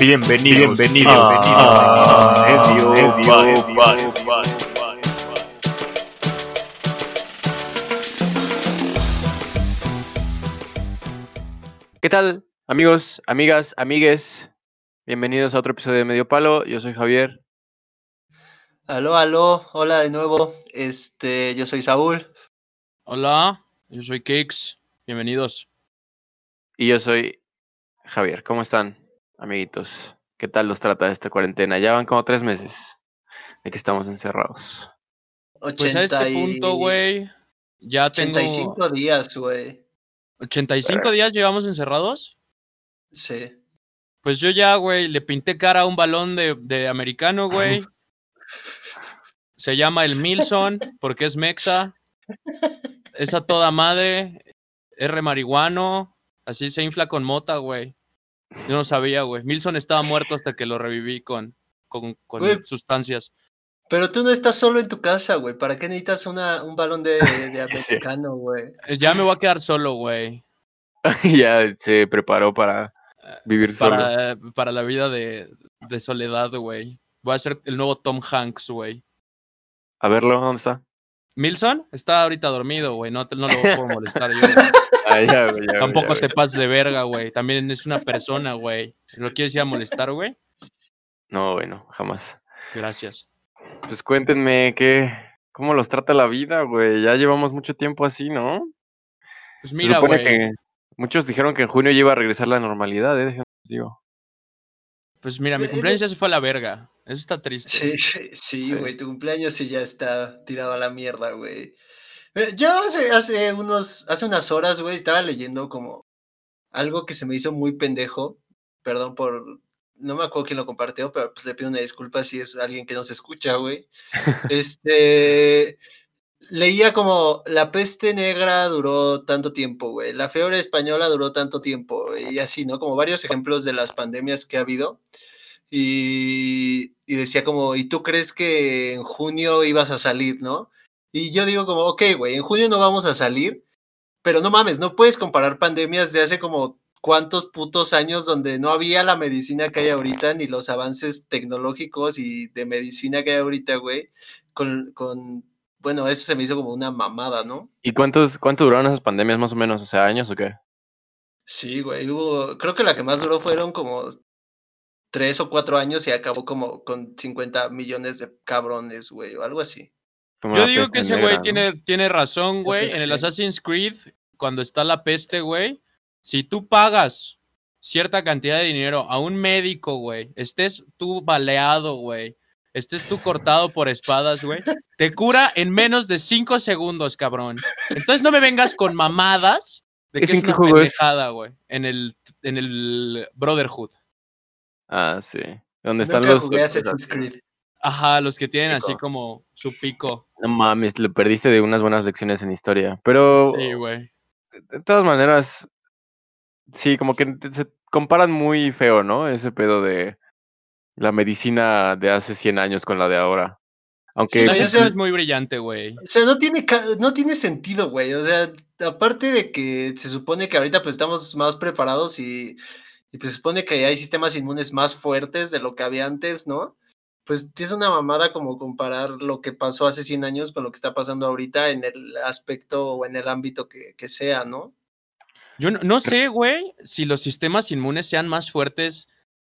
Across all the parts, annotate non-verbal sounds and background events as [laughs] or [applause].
Bienvenidos, bienvenidos, a Medio Medio ¿Qué tal, amigos, amigas, amigues? Bienvenidos a otro episodio de Medio Palo. Yo soy Javier. Aló, aló, hola de nuevo. Este, yo soy Saúl. Hola, yo soy Kix. Bienvenidos. Y yo soy Javier. ¿Cómo están, amiguitos? ¿Qué tal los trata esta cuarentena? Ya van como tres meses de que estamos encerrados. Pues a este punto, güey, ya tengo... 85 días, güey. ¿85 días llevamos encerrados? Sí. Pues yo ya, güey, le pinté cara a un balón de, de americano, güey. [laughs] Se llama el Milson porque es mexa. Es a toda madre. R marihuano. Así se infla con mota, güey. Yo no sabía, güey. Milson estaba muerto hasta que lo reviví con, con, sustancias. Pero tú no estás solo en tu casa, güey. ¿Para qué necesitas una, un balón de, de [laughs] americano, güey? Eh, Ya me voy a quedar solo, güey. [laughs] ya se preparó para vivir solo. Para, para la vida de, de soledad, güey. Voy a ser el nuevo Tom Hanks, güey. A verlo, ¿dónde está? Milson está ahorita dormido, güey. No, no lo puedo molestar yo. [laughs] Ah, ya, güey, ya, güey, Tampoco ya, te güey. pases de verga, güey. También es una persona, güey. ¿Lo quieres ir a molestar, güey? No, bueno, jamás. Gracias. Pues cuéntenme qué, cómo los trata la vida, güey. Ya llevamos mucho tiempo así, ¿no? Pues mira, güey. muchos dijeron que en junio ya iba a regresar la normalidad, ¿eh? Déjenme digo. Pues mira, mi cumpleaños ya se fue a la verga. Eso está triste. Sí, sí, sí, güey. Tu cumpleaños sí ya está tirado a la mierda, güey. Eh, Yo hace, hace unos, hace unas horas, güey, estaba leyendo como algo que se me hizo muy pendejo. Perdón por. No me acuerdo quién lo compartió, pero pues le pido una disculpa si es alguien que nos escucha, güey. [laughs] Este. Leía como la peste negra duró tanto tiempo, güey. La fiebre española duró tanto tiempo, y así, ¿no? Como varios ejemplos de las pandemias que ha habido. Y, y decía como, ¿y tú crees que en junio ibas a salir, no? Y yo digo como, ok, güey, en junio no vamos a salir, pero no mames, no puedes comparar pandemias de hace como cuántos putos años donde no había la medicina que hay ahorita, ni los avances tecnológicos y de medicina que hay ahorita, güey, con, con, bueno, eso se me hizo como una mamada, ¿no? ¿Y cuántos, cuánto duraron esas pandemias más o menos? O sea, años o qué? Sí, güey, hubo, creo que la que más duró fueron como tres o cuatro años y acabó como con 50 millones de cabrones, güey, o algo así. Como Yo digo que ese güey ¿no? tiene, tiene razón, güey. En el. Assassin's Creed, cuando está la peste, güey, si tú pagas cierta cantidad de dinero a un médico, güey, estés tú baleado, güey, estés tú cortado por espadas, güey, te cura en menos de cinco segundos, cabrón. Entonces no me vengas con mamadas de ¿Ese que es qué una es? pendejada, güey, en el, en el Brotherhood. Ah, sí. ¿Dónde están los... jugué los- Assassin's Creed. Ajá, los que tienen así como su pico. No mames, le perdiste de unas buenas lecciones en historia. Pero, Sí, güey. de todas maneras, sí, como que se comparan muy feo, ¿no? Ese pedo de la medicina de hace 100 años con la de ahora. Aunque... No, sé- es muy brillante, güey. O sea, no tiene, no tiene sentido, güey. O sea, aparte de que se supone que ahorita pues estamos más preparados y, y pues se supone que hay sistemas inmunes más fuertes de lo que había antes, ¿no? Pues es una mamada como comparar lo que pasó hace 100 años con lo que está pasando ahorita en el aspecto o en el ámbito que, que sea, ¿no? Yo no, no sé, güey, si los sistemas inmunes sean más fuertes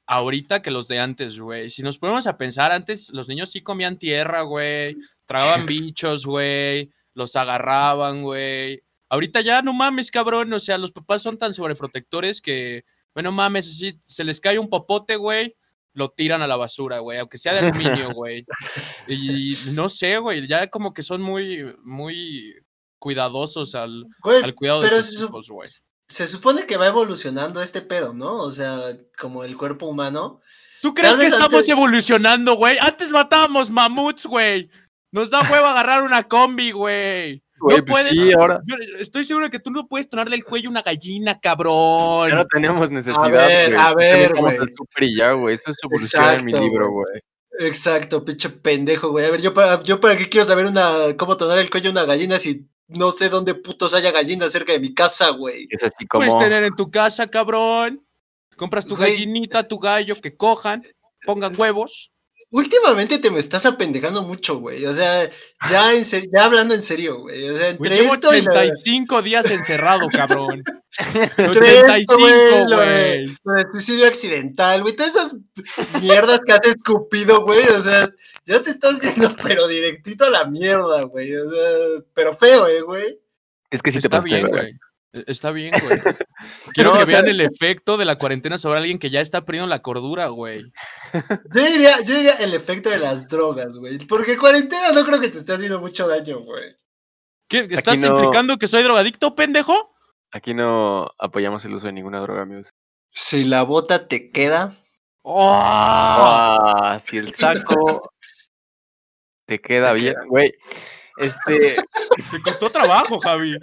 ahorita que los de antes, güey. Si nos ponemos a pensar, antes los niños sí comían tierra, güey, tragaban bichos, güey, los agarraban, güey. Ahorita ya no mames, cabrón, o sea, los papás son tan sobreprotectores que, bueno, mames, así se les cae un popote, güey, lo tiran a la basura, güey, aunque sea de aluminio, güey. [laughs] Y no sé, güey, ya como que son muy, muy cuidadosos al, al cuidado de sus hijos, güey. Se supone que va evolucionando este pedo, ¿no? O sea, como el cuerpo humano. ¿Tú crees que estamos antes- evolucionando, güey? Antes matábamos mamuts, güey. Nos da huevo agarrar una combi, güey. Güey, no pues puedes. sí, ahora Yo estoy seguro de que tú no puedes tonarle el cuello a una gallina, cabrón. ya no tenemos necesidad, ver, güey. a ver, güey. ya, güey. Eso es evolución en mi Exacto, libro, güey. güey. Exacto, pinche pendejo, güey. A ver, yo para, yo para qué quiero saber una cómo tonar el cuello a una gallina si no sé dónde putos haya gallinas cerca de mi casa, güey. Es así como... Puedes tener en tu casa, cabrón. Compras tu Güey. gallinita, tu gallo, que cojan, pongan huevos. Últimamente te me estás apendejando mucho, güey. O sea, ya en serio, ya hablando en serio, güey. O sea, Güey, entre llevo esto y la- 85 días encerrado, cabrón. [laughs] entre esto, 85, güey, suicidio accidental, güey. Todas esas mierdas que has escupido, güey. O sea, ya te estás yendo, [laughs] pero directito a la mierda, güey. O sea, pero feo, eh, güey. Es que sí te Está pasaste, bien, güey. E- Está bien, güey. [laughs] Quiero No, que sea- vean el efecto de la cuarentena sobre alguien que ya está perdiendo la cordura, güey. [laughs] Yo diría, yo diría el efecto de las drogas, güey. Porque cuarentena no creo que te esté haciendo mucho daño, güey. ¿Qué? ¿Estás no- implicando que soy drogadicto, pendejo? Aquí no apoyamos el uso de ninguna droga, amigos. Si la bota te queda. ¡Oh! Ah, si el saco te queda Te bien, queda. güey. Este, [laughs] Te costó trabajo, Javi.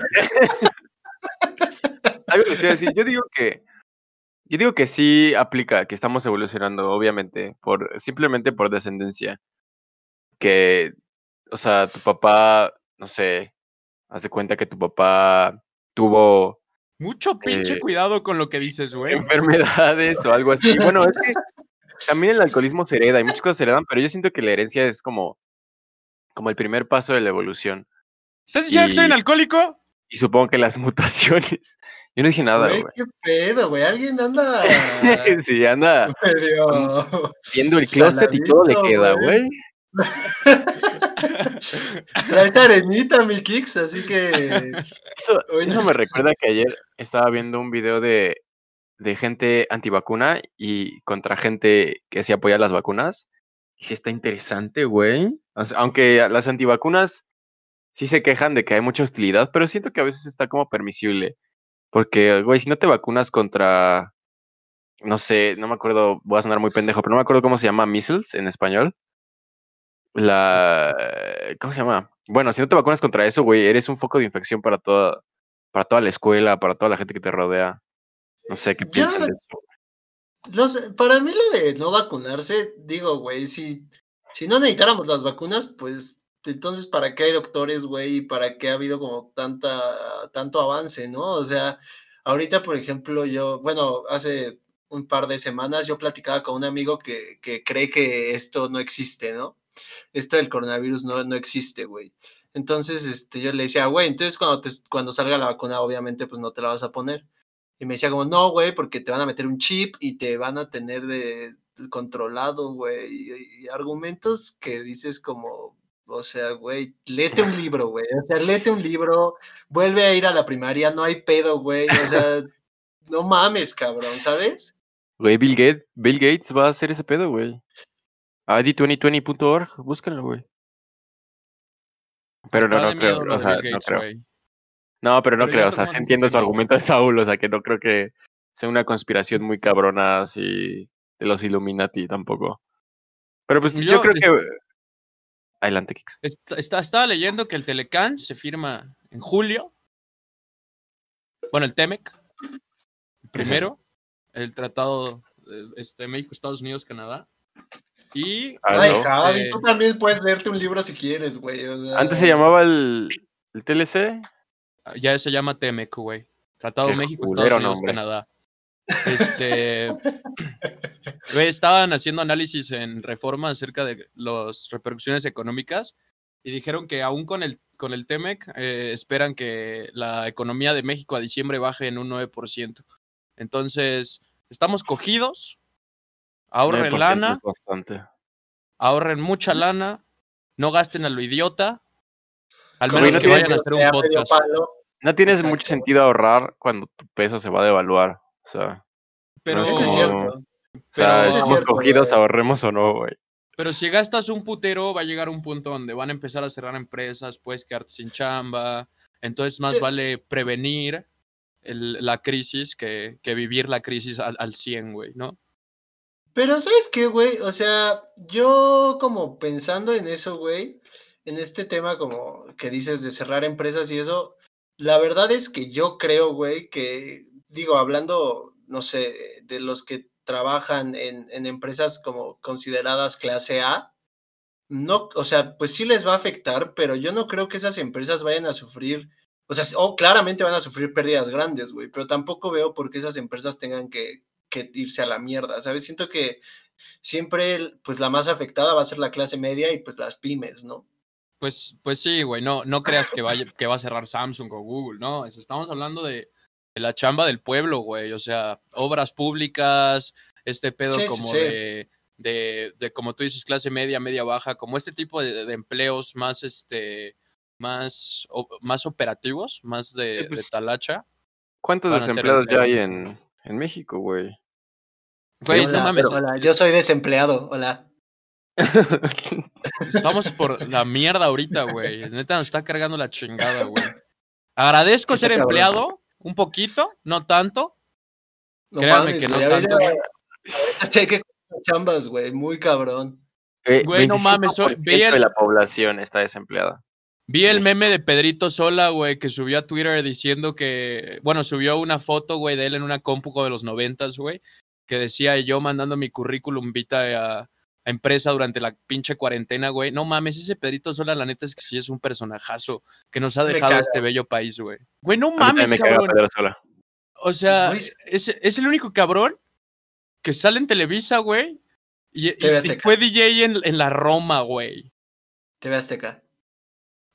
Algo que decir, yo digo que yo digo que sí aplica, que estamos evolucionando, obviamente, por simplemente por descendencia. Que, o sea, tu papá, no sé, haz de cuenta que tu papá tuvo Mucho pinche Eh, cuidado con lo que dices, güey. enfermedades o algo así. Bueno, es que también el alcoholismo se hereda y muchas cosas se heredan, pero yo siento que la herencia es como, como el primer paso de la evolución. ¿Estás diciendo que soy un alcohólico? Y supongo que las [laughs] mutaciones. Yo no dije nada, Güey, qué pedo, güey. Alguien anda [laughs] Sí, anda medio. viendo el closet y todo le queda, güey. [laughs] Traes arenita, mi Kix, así que. Eso, eso no me recuerda que ayer estaba viendo un video de, de gente antivacuna y contra gente que sí apoya las vacunas. Y sí está interesante, güey. Aunque las antivacunas sí se quejan de que hay mucha hostilidad, pero siento que a veces está como permisible. Porque, güey, si no te vacunas contra, no sé, no me acuerdo, voy a sonar muy pendejo, pero no me acuerdo cómo se llama measles en español. La, ¿cómo se llama? Bueno, si no te vacunas contra eso, güey, eres un foco de infección para toda, para toda la escuela, para toda la gente que te rodea. No sé qué de eso. No sé, para mí lo de no vacunarse, digo, güey, si, si no necesitáramos las vacunas, pues entonces para qué hay doctores, güey, y para qué ha habido como tanta, tanto avance, ¿no? O sea, ahorita, por ejemplo, yo, bueno, hace un par de semanas yo platicaba con un amigo que, que cree que esto no existe, ¿no? Esto del coronavirus no, no existe, güey. Entonces, este, yo le decía, güey, entonces cuando, te, cuando salga la vacuna, obviamente, pues no te la vas a poner. Y me decía como, no, güey, porque te van a meter un chip y te van a tener de, controlado, güey. Y, y argumentos que dices como, o sea, güey, léete un libro, güey. O sea, léete un libro, vuelve a ir a la primaria, no hay pedo, güey. O sea, no mames, cabrón, ¿sabes? Güey, Bill Gates, Bill Gates va a hacer ese pedo, güey. ID2020.org, búscalo, güey. Pero no, Está no creo, o sea, no creo. No, pero no Pero creo, o sea, sí entiendo su argumento de Saúl, o sea, que no creo que sea una conspiración muy cabrona así de los Illuminati tampoco. Pero pues yo, Yo, creo que... Adelante, Kix. Está- está- estaba leyendo que el Telecán se firma en julio. Bueno, el TEMEC. Primero, el tratado este, México, Estados Unidos, Canadá. Y Ah, Ay, ¿no? Javi, Eh, tú también puedes leerte un libro si quieres, güey. o sea, Antes se llamaba el, el TLC. ya se llama TEMEC, güey. Tratado Qué México, Estados Unidos, nombre. Canadá. Este, [laughs] estaban haciendo análisis en reforma acerca de las repercusiones económicas y dijeron que aún con el, con el TEMEC eh, esperan que la economía de México a diciembre baje en un 9%. Entonces, estamos cogidos, ahorren 9% lana, bastante. ahorren mucha lana, no gasten a lo idiota, al menos no que vayan a hacer un podcast. No tienes Exacto. mucho sentido ahorrar cuando tu peso se va a devaluar. O sea, Pero, Eso es cierto. Pero- Eso es estamos cierto, cogidos, güey. ahorremos o no, güey. Pero si gastas un putero, va a llegar un punto donde van a empezar a cerrar empresas, puedes quedarte sin chamba. Entonces, más Eh. vale prevenir el- la crisis que, que vivir la crisis al, al 100, güey, ¿no? Pero, ¿sabes qué, güey? O sea, yo como pensando en eso, güey, en este tema como que dices de cerrar empresas y eso, la verdad es que yo creo, güey, que, digo, hablando, no sé, de los que trabajan en, en empresas como consideradas clase A, no, o sea, pues sí les va a afectar, pero yo no creo que esas empresas vayan a sufrir, o sea, o claramente van a sufrir pérdidas grandes, güey, pero tampoco veo por qué esas empresas tengan que que irse a la mierda, ¿sabes? Siento que siempre, pues la más afectada va a ser la clase media y pues las pymes, ¿no? Pues, pues sí, güey, no, no creas que, vaya, que va a cerrar Samsung o Google, no, estamos hablando de, la chamba del pueblo, güey, o sea, obras públicas, este pedo como De, de, como tú dices, clase media, media baja, como este tipo de, empleos más, este, más, más operativos, más de, pues talacha. ¿Cuántos desempleados ya hay en, en México, güey? Güey, no mames. Hola, yo soy desempleado, hola. [laughs] Estamos por la mierda ahorita, güey. Neta nos está cargando la chingada, güey. Agradezco ser empleado, un poquito, no tanto. Créanme que no tanto. hay que chambas, güey, muy cabrón. Eh, güey, no mames, soy, la población está desempleada. Vi el meme de Pedrito Sola, güey, que subió a Twitter diciendo que, bueno, subió una foto, güey, de él en una compu de los noventas, güey, que decía yo mandando mi currículum vitae a, empresa durante la pinche cuarentena, güey. No mames, ese Pedrito Sola, la neta es que sí es un personajazo que nos ha dejado este bello país, güey. Güey, no mames, cabrón. O sea, es, es, el único cabrón que sale en Televisa, güey. Y, fue DJ en, en, la Roma, güey. TV Azteca.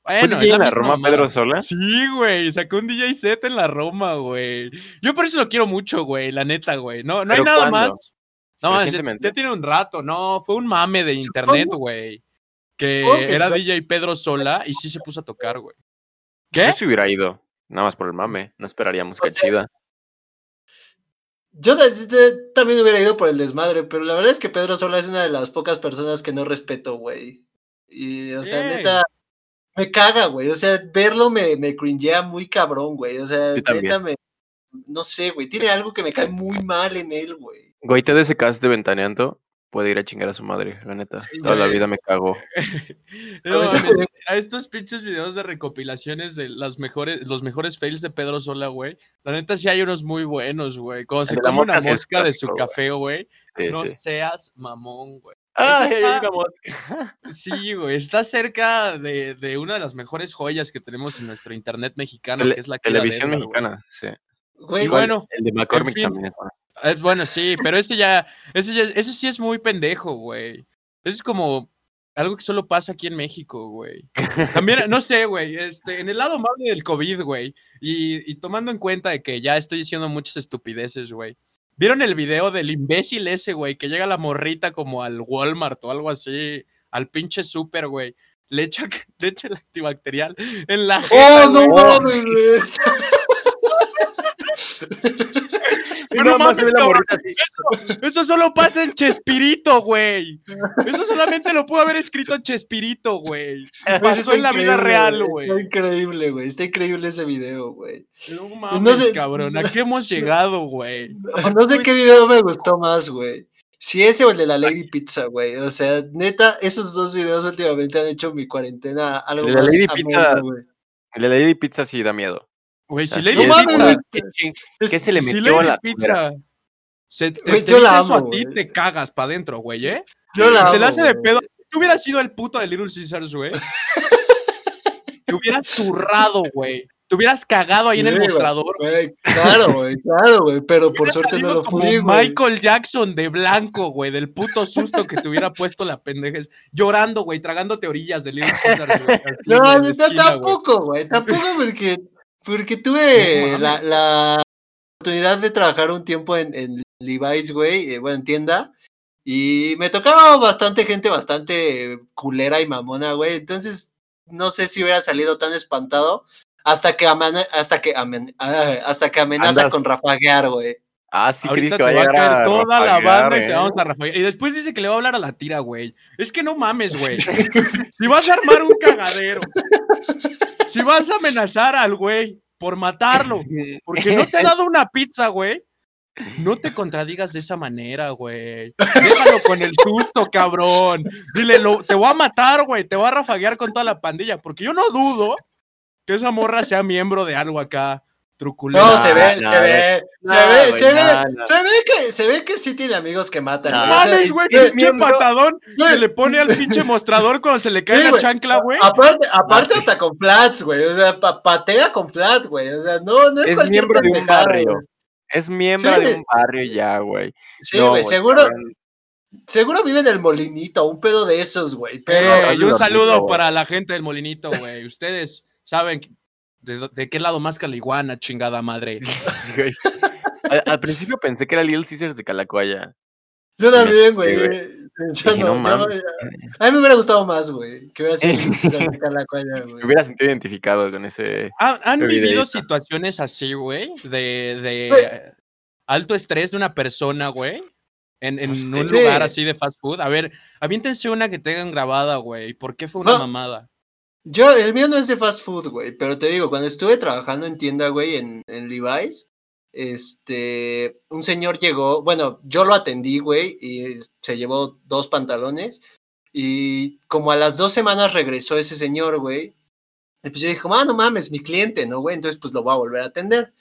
Bueno, ¿Fue DJ en la Roma, Pedro Sola? Sí, güey. Sacó un DJ set en la Roma, güey. Yo por eso lo quiero mucho, güey. La neta, güey. No, no hay nada más. No, ya, tiene un rato, no, fue un mame de internet, güey. Que era DJ Pedro Sola y sí se puso a tocar, güey. ¿Qué? Yo se hubiera ido, nada más por el mame, no esperaríamos que chida. Yo también hubiera ido por el desmadre, pero la verdad es que Pedro Sola es una de las pocas personas que no respeto, güey. Y, o sea, neta, me caga, güey. O sea, verlo me, me cringea muy cabrón, güey. O sea, neta me. No sé, güey. Tiene algo que me cae muy mal en él, güey. Güey, te de ese cast de ventaneando puede ir a chingar a su madre, la neta. Toda la vida me cago. [laughs] [laughs] a estos pinches videos de recopilaciones de las mejores, los mejores fails de Pedro Sola, güey. La neta sí hay unos muy buenos, güey. Cuando se come una mosca de su café, güey. no seas mamón, güey. Ah, mosca. [laughs] Sí, güey, está cerca de, de, una de las mejores joyas que tenemos en nuestro internet mexicano, que es la televisión mexicana, sí. Güey, bueno, el de McCormick también. Bueno, sí, pero ese ya, ese ya, ese sí es muy pendejo, güey. Es como algo que solo pasa aquí en México, güey. También, no sé, güey, este, en el lado amable del COVID, güey, y, y, tomando en cuenta de que ya estoy diciendo muchas estupideces, güey. ¿Vieron el video del imbécil ese, güey, que llega la morrita como al Walmart o algo así, al pinche super, güey? Le echa, [laughs] le echa el antibacterial en la ¡Oh, no mames! [laughs] eso, solo pasa en Chespirito, güey. Eso solamente lo pudo haber escrito en Chespirito, güey. Pasó en la vida real, güey. Está increíble, güey. Está increíble ese video, güey. No mames, cabrón. ¿A qué hemos llegado, güey? No, sé qué video me gustó más, güey. Si ese o el de la Lady Pizza, güey. O sea, neta, esos dos videos últimamente han hecho mi cuarentena algo el de la Lady Pizza, El de la Lady Pizza sí da miedo. Güey, si Lady Pizza. ¿Qué, se le metió a la Pizza? Se te, te yo la amo, eso a ti, te cagas para adentro, güey, ¿eh? Yo la te la hace de pedo. Tú hubieras sido el puto de Little Caesars, güey. te hubieras zurrado, güey. Te hubieras cagado ahí en el mostrador. Güey, claro, güey, claro, güey. Pero por suerte no lo fui, güey. Michael Jackson de blanco, güey, del puto susto que te hubiera puesto la pendeja. Llorando, güey, tragándote orillas de Little Caesars, güey. No, no, tampoco, güey. Tampoco porque porque tuve la, oportunidad de trabajar un tiempo en, en Levi's, güey, eh, bueno, en tienda. Y me tocaba bastante gente bastante culera y mamona, güey. Entonces, no sé si hubiera salido tan espantado hasta que, hasta que, ah, hasta que amenaza con rafaguear, güey. Ah, sí, Ahorita que te va a caer toda la banda y te vamos a. Y después dice que le va a hablar a la tira, güey. Es que no mames, güey. [laughs] si vas a armar un cagadero si vas a amenazar al güey por matarlo, porque no te ha dado una pizza, güey, no te contradigas de esa manera, güey. Déjalo con el susto, cabrón. Dile, te voy a matar, güey. Te voy a rafaguear con toda la pandilla. Porque yo no dudo que esa morra sea miembro de algo acá. No, se ve, se ve, se ve, se ve, se ve que, se ve que sí tiene amigos que matan. No mames, güey, pinche patadón que le pone al pinche [laughs] mostrador cuando se le cae la chancla, güey. Aparte, aparte hasta con flats, güey, o sea, patea con flats, güey, o sea, no, no es, es miembro de un barrio. Es miembro Sí, de un barrio ya, güey. Sí, güey, seguro, seguro vive en el molinito, un pedo de esos, güey. Pero, Eh, y un saludo para la gente del Molinito, güey. Ustedes saben de, de qué lado más caliguana, chingada madre. [laughs] Al, al principio pensé que era Little Caesars de Calacuaya. yo también, güey. Yo no, no yo- mames. a mí me hubiera gustado más, güey. Que hubiera sido Little [laughs] Calacuaya, güey. Me hubiera sentido identificado con ese. ¿Han, han vivido situaciones así, güey? De, de alto estrés de una persona, güey. En, en un Sí. lugar así de fast food. A ver, aviéntense una que tengan grabada, güey. ¿Por qué fue una No. mamada? Yo, el mío no es de fast food, güey, pero te digo, cuando estuve trabajando en tienda, güey, en, Levi's, este, un señor llegó, bueno, yo lo atendí, güey, y se llevó dos pantalones, y como a las dos semanas regresó ese señor, güey, y pues yo dije, ah, no mames, mi cliente, ¿no, güey? Entonces, pues lo voy a volver a atender.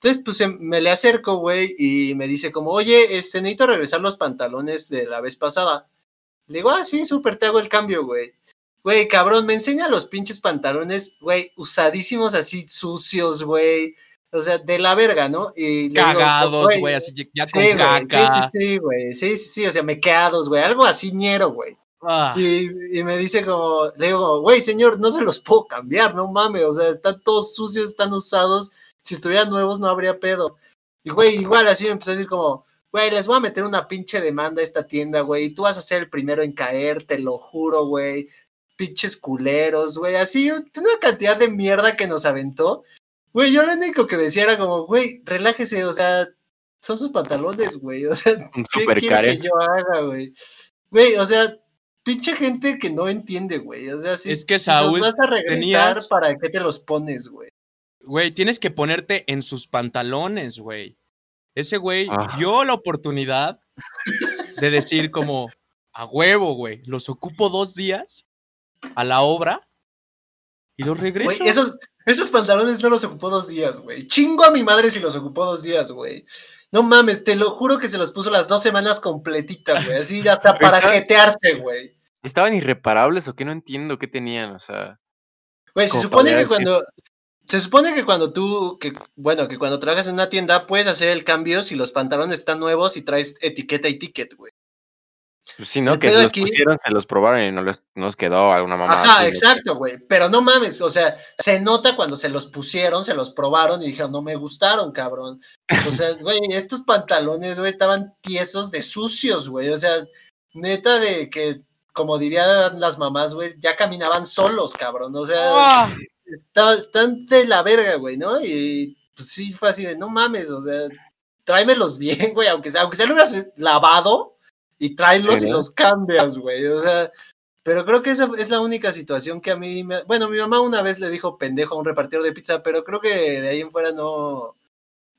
Entonces, pues em- me le acerco, güey, y me dice como, oye, este, necesito regresar los pantalones de la vez pasada. Le digo, ah, sí, súper, te hago el cambio, güey. Güey, cabrón, me enseña los pinches pantalones, güey, usadísimos así, sucios, güey. O sea, de la verga, ¿no? Y Cagados, güey, así ya Sí, con caca. sí, sí, sí, güey. Sí, sí, sí, o sea, mequeados, güey. Algo así ñero, güey. Ah, Y, y me dice como, le digo, güey, señor, no se los puedo cambiar, no mames, o sea, están todos sucios, están usados. Si estuvieran nuevos no habría pedo. Y, güey, igual así me empezó a decir como, güey, les voy a meter una pinche demanda a esta tienda, güey, y tú vas a ser el primero en caer, te lo juro, güey. Pinches culeros, güey, así, una cantidad de mierda que nos aventó. Güey, yo lo único que decía era como, güey, relájese, o sea, son sus pantalones, güey, o sea, Un ¿qué super quiere Karen. que yo haga, güey? Güey, o sea, pinche gente que no entiende, güey. O sea, si, Es que, Saúl, vas a regresar, tenías- ¿para qué te los pones, güey? Güey, tienes que ponerte en sus pantalones, güey. Ese güey Ah. dio la oportunidad de decir como, a huevo, güey, los ocupo dos días a la obra y los regreso. Güey, esos, esos pantalones no los ocupó dos días, güey. Chingo a mi madre si los ocupó dos días, güey. No mames, te lo juro que se los puso las dos semanas completitas, güey. Así [laughs] hasta para jetearse, güey. ¿Estaban irreparables o qué? No entiendo qué tenían, o sea. Güey, se supone que decir- cuando. Se supone que cuando tú, que, bueno, que cuando trabajas en una tienda puedes hacer el cambio si los pantalones están nuevos y traes etiqueta y ticket, güey. Pues sí, ¿no? El Que los aquí- pusieron, se los probaron y no les, no les quedó alguna mamá. Ajá, exacto, güey. Pero no mames, o sea, se nota cuando se los pusieron, se los probaron y dijeron, no me gustaron, cabrón. O sea, [laughs] güey, estos pantalones, güey, estaban tiesos de sucios, güey. O sea, neta de que, como dirían las mamás, güey, ya caminaban solos, cabrón. O sea, ¡Ah! está- están de la verga, güey, ¿no? Y pues sí, fue así de, no mames, o sea, tráemelos bien, güey, aunque sea, aunque sea lo hubieras lavado y tráelos y los cambias, güey, o sea, pero creo que esa es la única situación que a mí, me... bueno, mi mamá una vez le dijo pendejo a un repartidor de pizza, pero creo que de ahí en fuera no,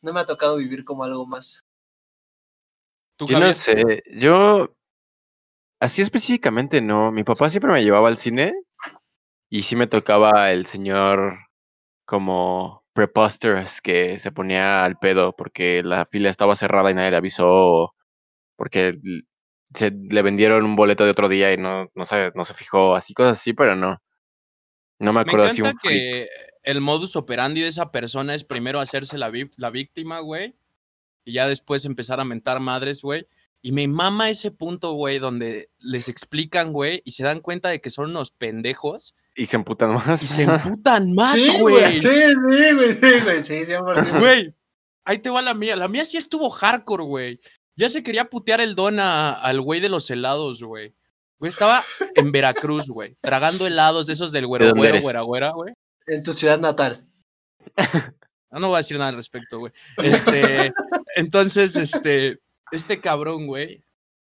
no me ha tocado vivir como algo más. ¿Tú, Yo no sé, yo así específicamente no. Mi papá siempre me llevaba al cine y sí me tocaba el señor como preposterous que se ponía al pedo porque la fila estaba cerrada y nadie le avisó porque se le vendieron un boleto de otro día y no, no se, no se fijó, así cosas así, pero no. No me Me acuerdo así encanta un que el modus operandi de esa persona es primero hacerse la, vi- la víctima, güey, y ya después empezar a mentar madres, güey. Y me mama ese punto, güey, donde les explican, güey, y se dan cuenta de que son unos pendejos Y se emputan más. y se [laughs] emputan más, sí, güey. sí, sí, güey, sí, güey, sí, 100%. Güey, ahí te va la mía. La mía sí estuvo hardcore, güey. Ya se quería putear el don a- al güey de los helados, güey. Güey, estaba en Veracruz, güey, tragando helados de esos del güero, güero, güera, güera, güey. En tu ciudad natal. [laughs] No, no voy a decir nada al respecto, güey. Este, entonces, este, este cabrón, güey,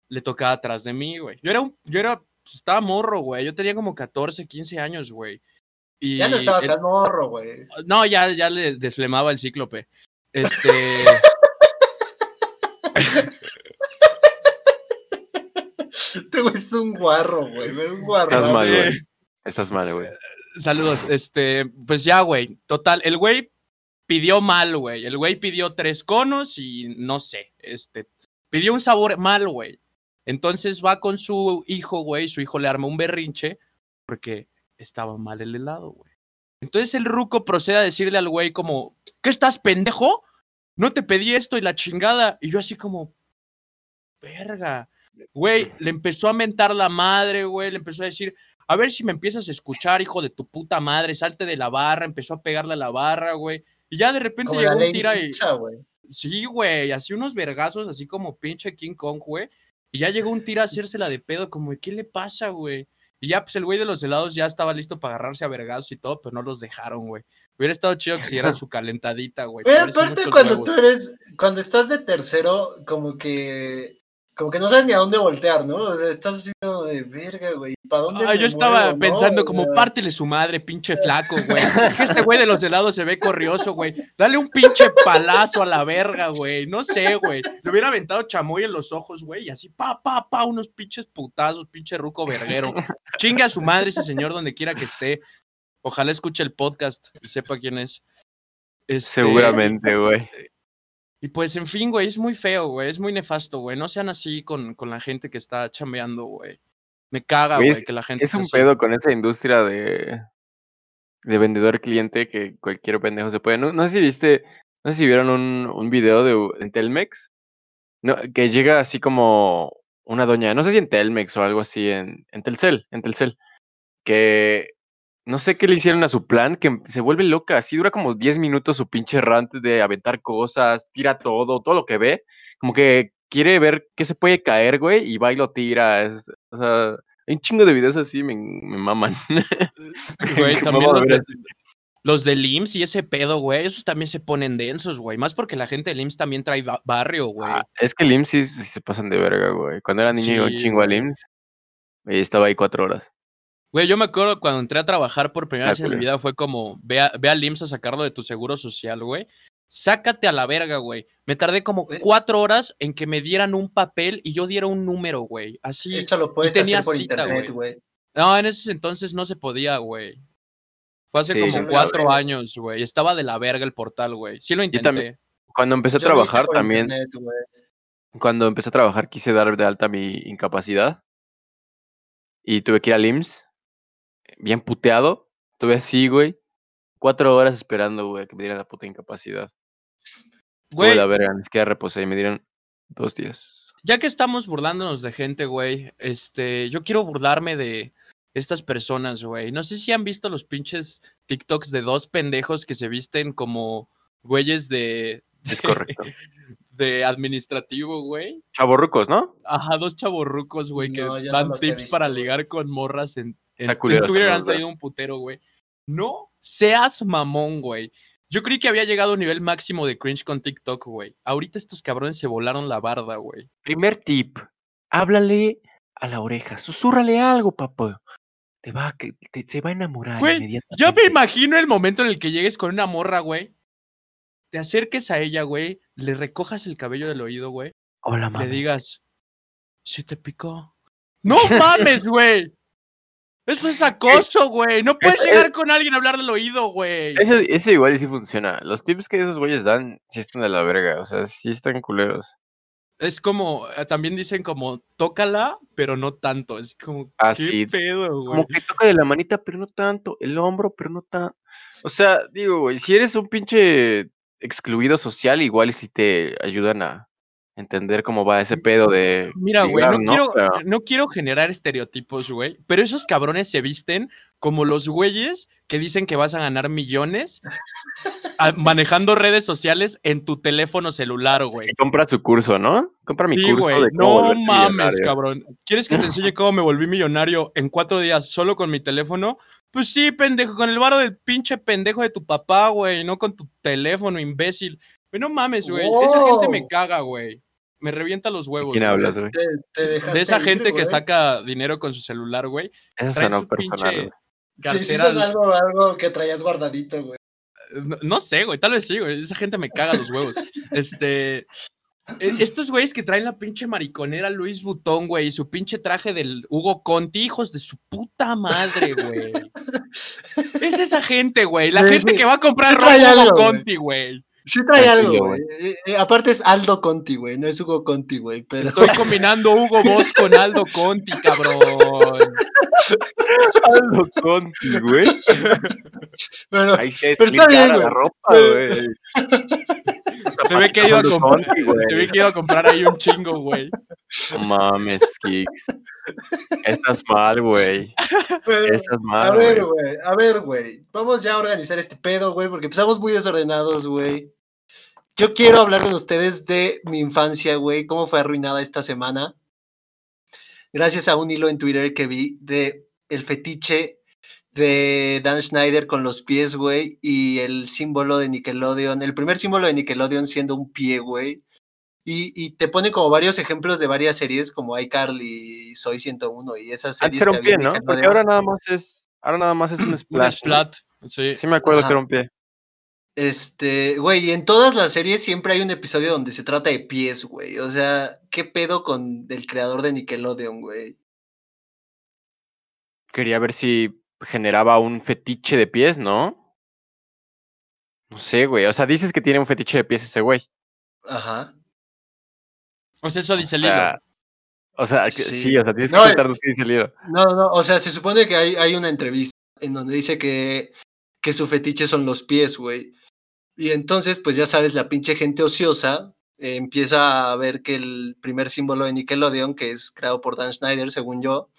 le tocaba atrás de mí, güey. Yo era un, yo era, pues, estaba morro, güey. Yo tenía como 14, 15 años, güey. Y Ya no estabas el- tan morro, güey. No, ya, ya le desflemaba el cíclope. Este. Este güey es un guarro, güey, es un guarro. Estás mal, güey. Estás mal, güey. Saludos. Este, pues ya, güey. Total, el güey pidió mal, güey. El güey pidió tres conos y no sé, este, pidió un sabor mal, güey. Entonces va con su hijo, güey. Su hijo le arma un berrinche porque estaba mal el helado, güey. Entonces el ruco procede a decirle al güey como, ¿qué estás pendejo? no te pedí esto y la chingada. Y yo así como, verga. Güey, le empezó a mentar la madre, güey, le empezó a decir, a ver si me empiezas a escuchar, hijo de tu puta madre, salte de la barra, empezó a pegarle a la barra, güey. Y ya de repente Como llegó un tira y... pizza, güey. Sí, güey, así unos vergazos, así como pinche King Kong, güey. Y ya llegó un tira a hacérsela de pedo, como, ¿qué le pasa, güey? Y ya, pues el güey de los helados ya estaba listo para agarrarse a vergazos y todo, pero no los dejaron, güey. Hubiera estado chido que siguieran su calentadita, güey. Son aparte cuando huevos. tú eres, cuando estás de tercero, como que, como que no sabes ni a dónde voltear, ¿no? O sea, estás así como de verga, güey. ¿Para dónde Ah, me yo estaba muevo, pensando como pártele su madre, pinche flaco, güey. Que este güey de los helados se ve corrioso, güey. Dale un pinche palazo a la verga, güey. No sé, güey. Le hubiera aventado chamoy en los ojos, güey. Y así, pa, pa, pa, unos pinches putazos, pinche ruco verguero. Chingue a su madre ese señor donde quiera que esté. Ojalá escuche el podcast y sepa quién es. Este, Seguramente, güey. Y pues, en fin, güey, es muy feo, güey. Es muy nefasto, güey. No sean así con, con la gente que está chambeando, güey. Me caga, Güey, que la gente Es un pedo con esa industria de, de vendedor cliente que cualquier pendejo se puede. No, no sé si viste, no sé si vieron un, un video de en Telmex, no, que llega así como una doña, no sé si en Telmex o algo así, en, en Telcel, en Telcel, que no sé qué le hicieron a su plan, que se vuelve loca, así dura como 10 minutos su pinche rant de aventar cosas, tira todo, todo lo que ve, como que quiere ver qué se puede caer, güey, y va y lo tira. es- o sea, hay un chingo de videos así, me, me maman. [laughs] Güey, también los de, los del IMSS y ese pedo, güey, esos también se ponen densos, güey. Más porque la gente del IMSS también trae ba- barrio, güey. Ah, es que el IMSS sí, sí se pasan de verga, güey. Cuando era niño Sí, chingo al. IMSS y estaba ahí cuatro horas. Güey, yo me acuerdo cuando entré a trabajar por primera Ah, vez en mi vida fue como, ve, a- ve al IMSS a sacarlo de tu seguro social, güey. Sácate a la verga, güey. Me tardé como cuatro horas en que me dieran un papel y yo diera un número, güey. Así. Esto lo puedes tenía hacer por cita, internet, güey. No, en ese entonces no se podía, güey. Fue hace Sí, como cuatro años, güey. Estaba de la verga el portal, güey. Sí lo intenté. también- Cuando empecé a trabajar también, internet, cuando empecé a trabajar quise dar de alta mi incapacidad y tuve que ir al IMSS, bien puteado, estuve así, güey, cuatro horas esperando, güey, a que me dieran la puta incapacidad. Güey, la verga, ni siquiera reposé y me dieron dos días. ya que estamos burlándonos de gente, güey, este, yo quiero burlarme de estas personas, güey. No sé si han visto los pinches TikToks de dos pendejos que se visten como güeyes de, [laughs] Es correcto. de administrativo, güey. Chavorrucos, ¿no? Ajá, dos chavorrucos, güey, que No, dan tips para ligar con morras en, en, Está en culero, Twitter han salido un putero, güey. No seas mamón, güey. Yo creí que había llegado a un nivel máximo de cringe con TikTok, güey. Ahorita estos cabrones se volaron la barda, güey. Primer tip, háblale a la oreja, susúrrale algo, papá. Te va, a que te- se va a enamorar Güey, Ya me inmediatamente. imagino el momento en el que llegues con una morra, güey. Te acerques a ella, güey. Le recojas el cabello del oído, güey. Hola, Le mami. digas, si te picó. No [laughs] mames, güey. Eso [laughs] es acoso, güey. No puedes Es- llegar con alguien a hablar del oído, güey. Ese, ese igual sí funciona. Los tips que esos güeyes dan sí están de la verga. O sea, sí están culeros. Es como, eh, también dicen como, tócala, pero no tanto. Es como, Ah, qué pedo, güey. Como que toca de la manita, pero no tanto. El hombro, pero no tanto. O sea, digo, güey, si eres un pinche excluido social, igual y si te ayudan a entender cómo va ese pedo de. Mira, güey, no, quiero, Pero- no quiero generar estereotipos, güey, pero esos cabrones se visten como los güeyes que dicen que vas a ganar millones a- manejando redes sociales en tu teléfono celular, güey. Si compra su curso, ¿no? Compra mi Sí, curso güey, de cómo no mames, millonario. cabrón. ¿Quieres que te enseñe [laughs] cómo me volví millonario en cuatro días solo con mi teléfono? Pues sí, pendejo, con el varo del pinche pendejo de tu papá, güey, no con tu teléfono, imbécil. Güey, no mames, güey. Esa gente me caga, güey. Me revienta los ¿De huevos. quién hablas, güey? Te, te dejaste De esa ir, gente que saca dinero con su celular, güey. Eso su personal. Sí, sí, son algo, algo que traías guardadito, güey. no, no sé, güey, tal vez sí, güey. Esa gente me caga los huevos. [laughs] Este. e- Estos güeyes que traen la pinche mariconera Luis Butón, güey, y su pinche traje del Hugo Conti, hijos de su puta madre, güey. [laughs] Es esa gente, güey. La Sí, gente sí. que va a comprar ropa Hugo. Conti, güey. Sí trae Tranquilo, algo, güey. Eh, eh, aparte es Aldo Conti, güey, no es Hugo Conti, güey. Pero... Estoy combinando Hugo Boss con Aldo Conti, cabrón. Aldo Conti, güey. pero- Ahí se Pero está bien, la güey. ropa, Pero- güey. [laughs] Se ve que ido a comprar, [laughs] se ve que a comprar ahí un chingo, güey. No mames, Kicks. Estás mal, güey. Estás a mal, ver, güey. güey, a ver, güey. Vamos ya a organizar este pedo, güey, porque empezamos muy desordenados, güey. Yo quiero hablar con ustedes de mi infancia, güey, cómo fue arruinada esta semana. Gracias a un hilo en Twitter que vi de el fetiche de Dan Schneider con los pies, güey, y el símbolo de Nickelodeon, el primer símbolo de Nickelodeon siendo un pie, güey. Y, y te pone como varios ejemplos de varias series como iCarly y Soy 101 y esas Antes series era que un pie, ¿no? Porque ahora nada más es. Ahora nada más es un [clears throat] Un splash. ¿no? splat. Sí. Sí me acuerdo Ajá. que era un pie. Este, güey, y en todas las series siempre hay un episodio donde se trata de pies, güey. O sea, ¿qué pedo con el creador de Nickelodeon, güey? Quería ver si generaba un fetiche de pies, ¿no? No sé, güey. O sea, dices que tiene un fetiche de pies ese güey. Ajá. Pues eso dice o sea, o sea, Sí. sí. o sea, tienes No, que eh, contarnos qué dice el hilo. No, no, o sea, se supone que hay, hay una entrevista en donde dice que, que su fetiche son los pies, güey. Y entonces, pues ya sabes, la pinche gente ociosa eh, empieza a ver que el primer símbolo de Nickelodeon, que es creado por Dan Schneider, según yo,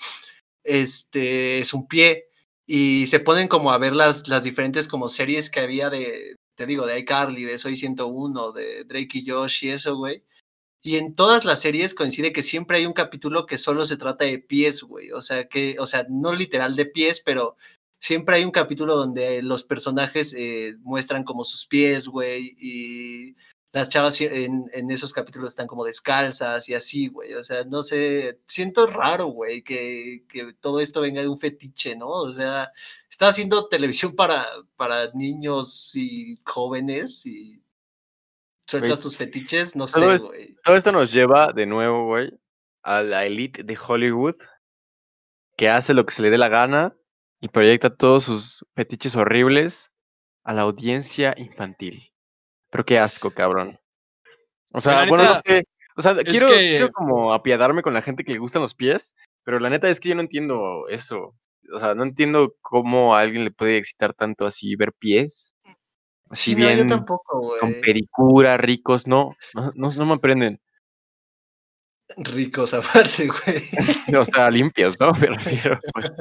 este es un pie. Y se ponen como a ver las, las diferentes como series que había de, te digo, de iCarly, de Soy 101, de Drake y Josh y eso, güey. Y en todas las series coincide que siempre hay un capítulo que solo se trata de pies, güey. O sea, que, o sea, no literal de pies, pero siempre hay un capítulo donde los personajes eh, muestran como sus pies, güey. Y las chavas en, en esos capítulos están como descalzas y así, güey. O sea, no sé, siento raro, güey, que, que todo esto venga de un fetiche, ¿no? O sea, está haciendo televisión para, para niños y jóvenes y sueltas tus fetiches, no todo sé, güey. Todo esto nos lleva de nuevo, güey, a la elite de Hollywood que hace lo que se le dé la gana y proyecta todos sus fetiches horribles a la audiencia infantil. Pero qué asco, cabrón. O sea, bueno, no sé. O sea, quiero, que- quiero como apiadarme con la gente que le gustan los pies, pero la neta es que yo no entiendo eso. O sea, no entiendo cómo a alguien le puede excitar tanto así ver pies. Así Sí, no, yo bien tampoco, con güey. pedicura, ricos, no, no, no, no me aprenden. Ricos [laughs] aparte, güey. O sea, limpios, ¿no? [laughs] Me refiero, pues.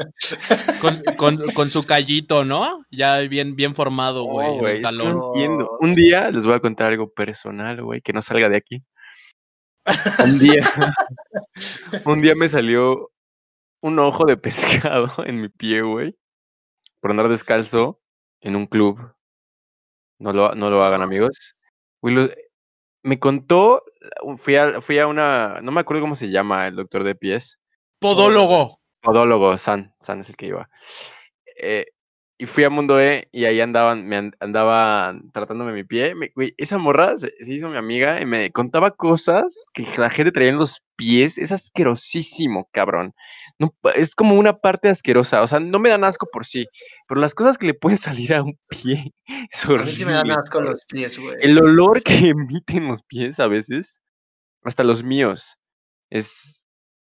Con, con- con su callito, ¿no? Ya bien, bien formado, güey. en el güey, talón. no entiendo. Un día les voy a contar algo personal, güey, que no salga de aquí. Un día, [laughs] un día me salió un ojo de pescado en mi pie, güey, por andar descalzo en un club. No lo, no lo hagan, amigos. Güey, lo- me contó, fui a, fui a una, no me acuerdo cómo se llama el doctor de pies. Podólogo. Podólogo, San, San es el que iba. Eh, y fui a Mundo E y ahí andaban, me an- andaban tratándome mi pie. Me- güey, esa morra se, se hizo mi amiga y me contaba cosas que la gente traía en los pies. Es asquerosísimo, cabrón. No, es como una parte asquerosa. O sea, no me dan asco por sí, pero las cosas que le pueden salir a un pie [laughs] es A mí sí me dan asco los pies, güey. El olor que [laughs] emiten los pies a veces, hasta los míos, es,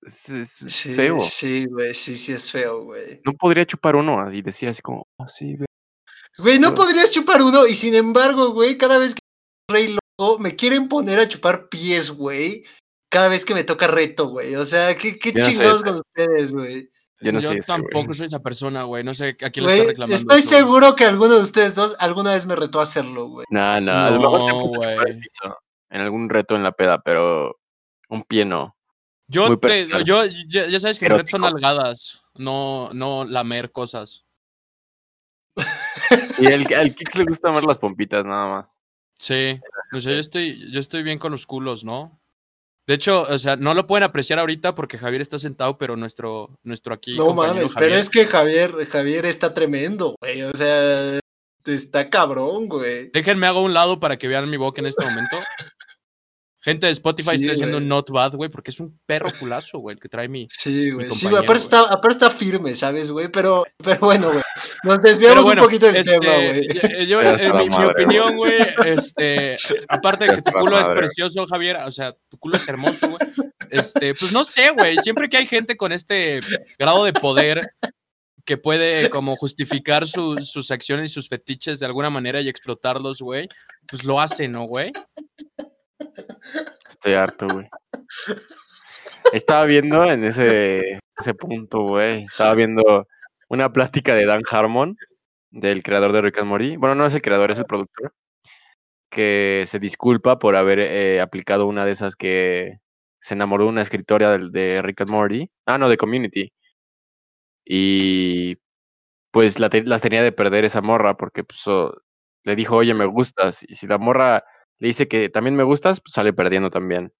es, es- Sí, feo. sí, güey, sí, sí es feo, güey. No podría chupar uno y decir así como, "Oh, sí, ve". Güey, no podrías chupar uno y sin embargo, güey, cada vez que rey loco me quieren poner a chupar pies, güey. Cada vez que me toca reto, güey. O sea, qué, qué Yo no sé chingados con ustedes, güey. Yo no Yo sé ese, güey. tampoco soy esa persona, güey. No sé a quién le Güey, está reclamando. estoy eso, güey. seguro que alguno de ustedes dos alguna vez me retó a hacerlo, güey. No, no, a lo mejor te No, el güey. en algún reto en la peda, pero un pie no. Yo, te, yo ya, sabes que mis retos son algadas, no, no lamer cosas. Y el, al Kix le gusta más las pompitas, nada más. Sí, o sea, yo estoy, yo estoy bien con los culos, ¿no? De hecho, o sea, no lo pueden apreciar ahorita porque Javier está sentado, pero nuestro, nuestro aquí. no mames, Javier, pero es que Javier, Javier está tremendo, güey. O sea, está cabrón, güey. Déjenme hago a un lado para que vean mi boca en este momento. [laughs] Gente de Spotify, Sí, estoy haciendo un not bad, güey, porque es un perro culazo, güey, el que trae mi. Sí, güey. Sí, güey. Aparte está, aparte está firme, ¿sabes, güey? Pero, pero bueno, güey. Nos desviamos bueno, un poquito del este, tema, güey. yo- yo- Ya está en la mi, opinión, güey, este, [laughs] aparte de que tu culo es precioso, Javier, o sea, tu culo es hermoso, güey. Este, pues no sé, güey, siempre que hay gente con este grado de poder, que puede como justificar su- sus acciones y sus fetiches de alguna manera y explotarlos, güey, pues lo hace, ¿no, güey? Estoy harto, güey. Estaba viendo en ese, ese punto, güey. Estaba viendo una plática de Dan Harmon, del creador de Rick and Morty. Bueno, no es el creador, es el productor. Que se disculpa por haber eh, aplicado una de esas que se enamoró de una escritora del- de, Rick and Morty. Ah, no, de Community. Y pues las tenía de perder esa morra porque pues, le dijo, oye, me gustas. Y si la morra le dice que también me gustas, pues sale perdiendo también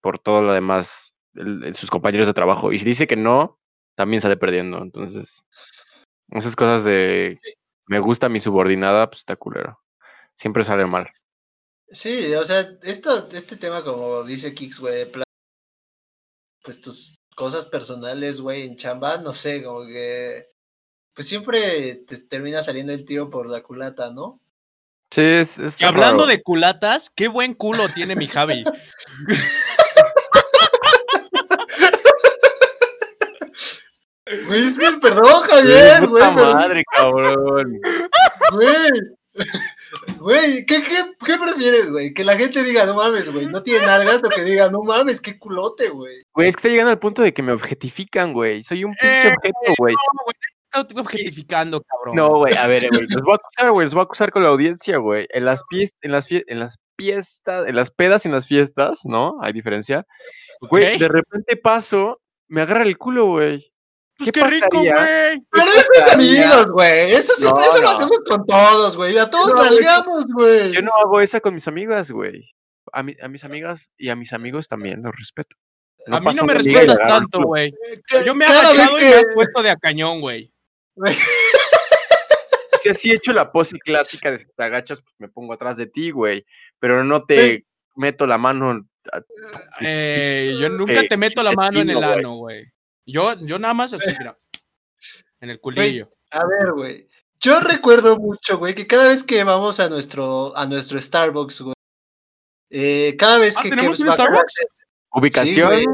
por todo lo demás, el- sus compañeros de trabajo. Y si dice que no, también sale perdiendo. Entonces, esas cosas de me gusta mi subordinada, pues está culero. Siempre sale mal. Sí, o sea, esto, este tema, como dice Kix, güey, pues tus cosas personales, güey, en chamba, no sé, como que, pues siempre te termina saliendo el tiro por la culata, ¿no? Sí, es, es Que hablando de culatas, qué buen culo tiene mi Javi. Güey, es que, perdón, Javier, güey, madre, cabrón. güey. Güey, ¿qué, qué, ¿qué prefieres, güey? Que la gente diga, no mames, güey, no tiene nalgas, o que diga, no mames, qué culote, güey. Güey, es que está llegando al punto de que me objetifican, güey. Soy un pinche Eh, objeto, güey. Estoy objetificando, cabrón. No, güey, a ver, güey, los voy a acusar, güey, los voy a acusar con la audiencia, güey. En las pies, en las fie- en las fiestas, en las pedas y en las fiestas, ¿no? Hay diferencia. Güey, de repente paso, me agarra el culo, güey. Pues ¿qué qué rico, güey. Pero eso es amigos, güey. Eso siempre No, eso lo hacemos con todos, güey. A todos No, güey. Yo no hago esa con mis amigas, güey. A, mi- a mis amigas y a mis amigos también los respeto. a mí no me respetas tanto, güey. Yo me he agachado y me he puesto de a cañón, güey. [laughs] Si así he hecho la pose clásica de si te agachas, pues me pongo atrás de ti, güey. Pero no te meto la mano. a- Eh, yo [laughs] nunca Eh, te meto la mano en el güey. ano, güey. Yo, yo nada más así, mira. En el culillo. A ver, güey. Yo recuerdo mucho, güey, que cada vez que vamos a nuestro, a nuestro Starbucks, güey. eh, cada vez Ah, que, ¿tenemos un Starbucks? Ubicación güey,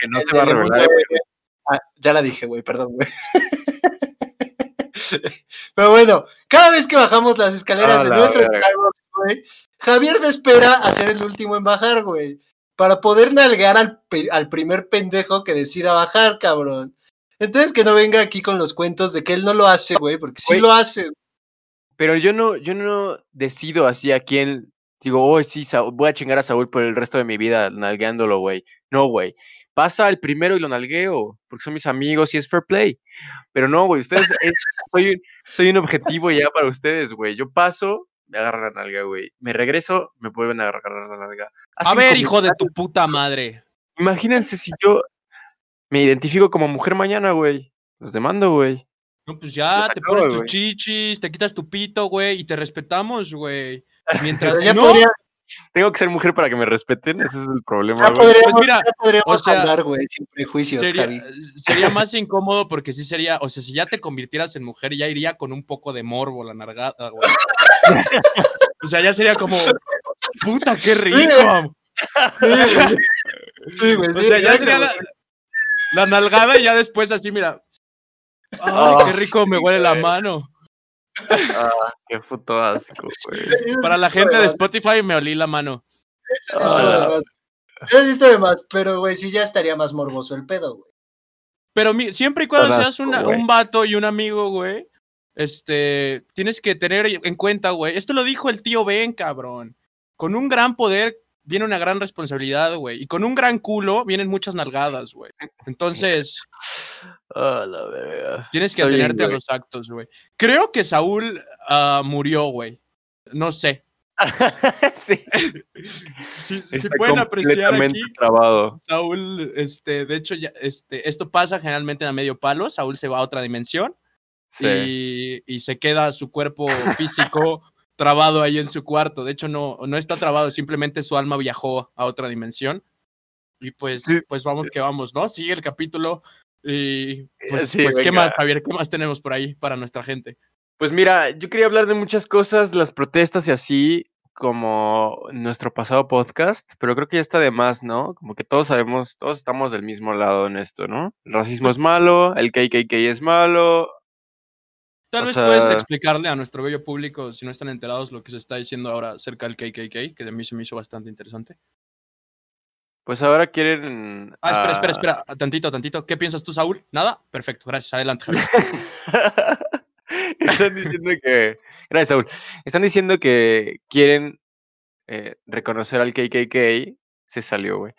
que no se va a revelar. Ah, ya la dije, güey, perdón, güey. [laughs] [laughs] Pero bueno, cada vez que bajamos las escaleras A de la nuestro. Starbucks, güey, Javier se espera a ser el último en bajar, güey. Para poder nalgar al, al primer pendejo que decida bajar, cabrón. Entonces que no venga aquí con los cuentos de que él no lo hace, güey, porque sí lo hace. Pero yo no, yo no decido así a quién. Digo, oh, sí, Saúl- voy a chingar a Saúl por el resto de mi vida nalgueándolo, güey. No, güey. Pasa el primero y lo nalgueo, porque son mis amigos y es fair play. Pero no, güey, ustedes, es- soy, un- soy un objetivo ya para ustedes, güey. Yo paso, me agarran la nalga, güey. Me regreso, me vuelven a agarrar la nalga. A ver, hijo de tu puta madre. Imagínense si yo me identifico como mujer mañana, güey. Los demando, güey. No, pues ya, te pones tus chichis, te quitas tu pito, güey, y te respetamos, güey. [laughs] Mientras ya, no, podría- Tengo que ser mujer para que me respeten, ese es el problema, ya podríamos, Pues mira, ya podríamos o sea, hablar, güey, sin prejuicios, sería, Javi. sería más incómodo porque sí sería, o sea, si ya te convirtieras en mujer, ya iría con un poco de morbo la nargada, güey. o sea, ya sería como, puta, qué rico. Sí, güey. Sí. O sea, ya sería la, la nalgada y ya después así, mira. Ay, Ah, qué rico me huele la mano. Ah, qué puto asco, güey. Para la gente de Spotify me olí la mano. eso sí está Ah. de más. Eso sí está de más, pero, güey, sí ya estaría más morboso el pedo, güey. Pero mi- siempre y cuando seas una- un vato y un amigo, güey, este, tienes que tener en cuenta, güey. Esto lo dijo el tío Ben, cabrón. Con un gran poder viene una gran responsabilidad, güey. Y con un gran culo vienen muchas nalgadas, güey. Entonces, [laughs] la verga. tienes que Está bien, atenerte a los actos, güey. Creo que Saúl ah, murió, güey. No sé. [laughs] sí. [laughs] Si, si pueden apreciar aquí, trabado. Saúl, este, de hecho, ya, este, esto pasa generalmente a medio palo. Saúl se va a otra dimensión. Sí. y, y se queda su cuerpo físico trabado ahí en su cuarto. De hecho, no, no está trabado, simplemente su alma viajó a otra dimensión. Y pues, Sí. pues vamos que vamos, ¿no? Sigue el capítulo. Y pues, Sí, pues ¿qué más, Javier? ¿Qué más tenemos por ahí para nuestra gente? Pues mira, yo quería hablar de muchas cosas, las protestas y así, como nuestro pasado podcast, pero creo que ya está de más, ¿no? Como que todos sabemos, todos estamos del mismo lado en esto, ¿no? El racismo Pues es malo, el KKK es malo, Tal O vez puedes explicarle a nuestro bello público, si no están enterados, lo que se está diciendo ahora acerca del KKK, que a mí se me hizo bastante interesante. Pues ahora quieren. Ah, espera, espera, ah, espera, tantito, tantito. ¿Qué piensas tú, Saúl? ¿Nada? Perfecto, gracias. Adelante, Javier. [laughs] Están diciendo que. Gracias, Saúl. Están diciendo que quieren eh, reconocer al KKK. Se salió, güey.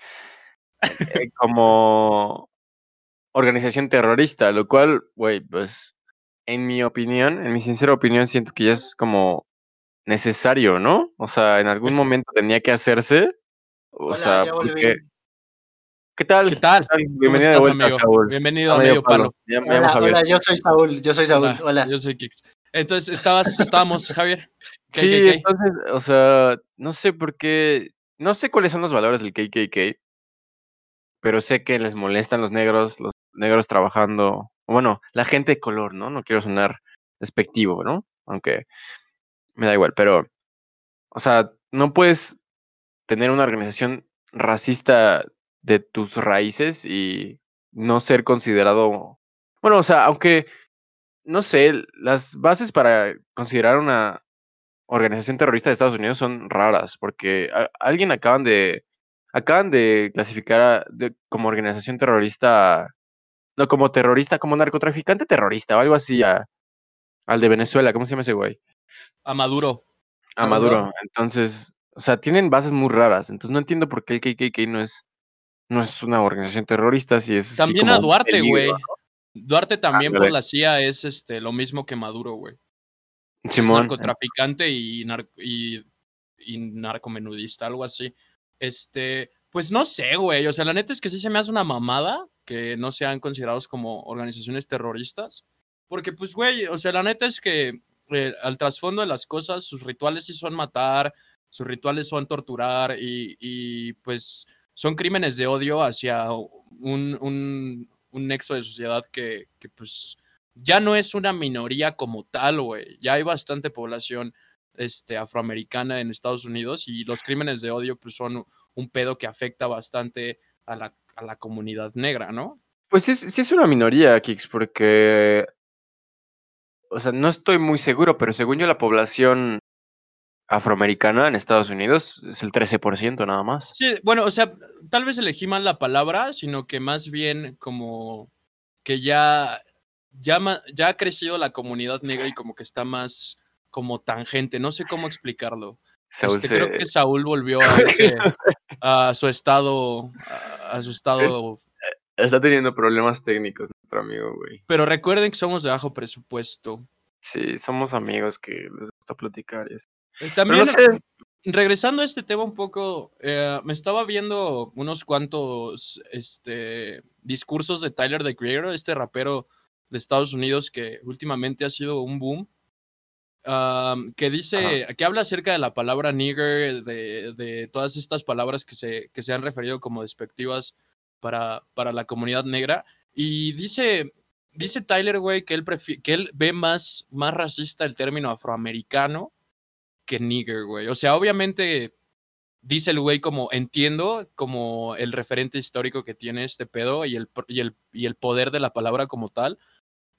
eh, como organización terrorista, lo cual, güey, pues. En mi opinión, en mi sincera opinión, siento que ya es como necesario, ¿no? O sea, en algún momento tenía que hacerse. O Hola, sea, porque. ¿Qué tal? ¿Qué tal? ¿Cómo Bienvenido de vuelta, amigo? Saúl. Bienvenido a Medio palo. Me Hola, hola, yo soy Saúl, yo soy Saúl, hola. Yo soy Kix. Entonces, estabas, estábamos, Javier. Sí, entonces, o sea, no sé por qué, no sé cuáles son los valores del KKK, pero sé que les molestan los negros, los negros trabajando, bueno, la gente de color, ¿no? No quiero sonar despectivo, ¿no? Aunque me da igual, pero, o sea, no puedes tener una organización racista de tus raíces y no ser considerado, bueno, o sea, aunque, no sé, las bases para considerar una organización terrorista de Estados Unidos son raras, porque alguien acaban de acaban de clasificar a- como organización terrorista, no como terrorista, como narcotraficante terrorista o algo así a- al de Venezuela, ¿cómo se llama ese güey? A Maduro. A Maduro. Maduro. Entonces, o sea, tienen bases muy raras, entonces no entiendo por qué el KKK no es no es una organización terrorista, si es También a Duarte, güey. ¿no? Duarte también por la CIA es este lo mismo que Maduro, güey. Es narcotraficante y, nar- y, y narcomenudista, algo así. Este, pues no sé, güey. O sea, la neta es que sí se me hace una mamada que no sean considerados como organizaciones terroristas. Porque, pues, güey, o sea, la neta es que eh, al trasfondo de las cosas, sus rituales sí son matar, sus rituales son torturar y, y, pues son crímenes de odio hacia un, un, un nexo de sociedad que, que, pues ya no es una minoría como tal, güey. Ya hay bastante población este, afroamericana en Estados Unidos y los crímenes de odio pues, son un pedo que afecta bastante a la, a la comunidad negra, ¿no? Pues sí, es- sí es una minoría, Kix, porque, o sea, no estoy muy seguro, pero según yo la población afroamericana en Estados Unidos es el 13% nada más. Sí, bueno, o sea, tal vez elegí mal la palabra, sino que más bien como que ya, ya, ya ha crecido la comunidad negra y como que está más como tangente, no sé cómo explicarlo. Saúl Este, se- Creo que Saúl volvió a, [laughs] ese- a su estado, a, a su estado, está teniendo problemas técnicos nuestro amigo, güey. pero recuerden que somos de bajo presupuesto. Sí, somos amigos que les gusta platicar y así. Eh, También, no sé, regresando a este tema un poco, eh, me estaba viendo unos cuantos este, discursos de Tyler the Creator, este rapero de Estados Unidos que últimamente ha sido un boom, que dice, que habla acerca de la palabra nigger, de, de todas estas palabras que se, que se han referido como despectivas para, para la comunidad negra, y dice... Dice Tyler, güey, que él, prefi- que él ve más, más racista el término afroamericano que nigger, güey. O sea, obviamente dice el güey como entiendo como el referente histórico que tiene este pedo y el, y el, y el poder de la palabra como tal,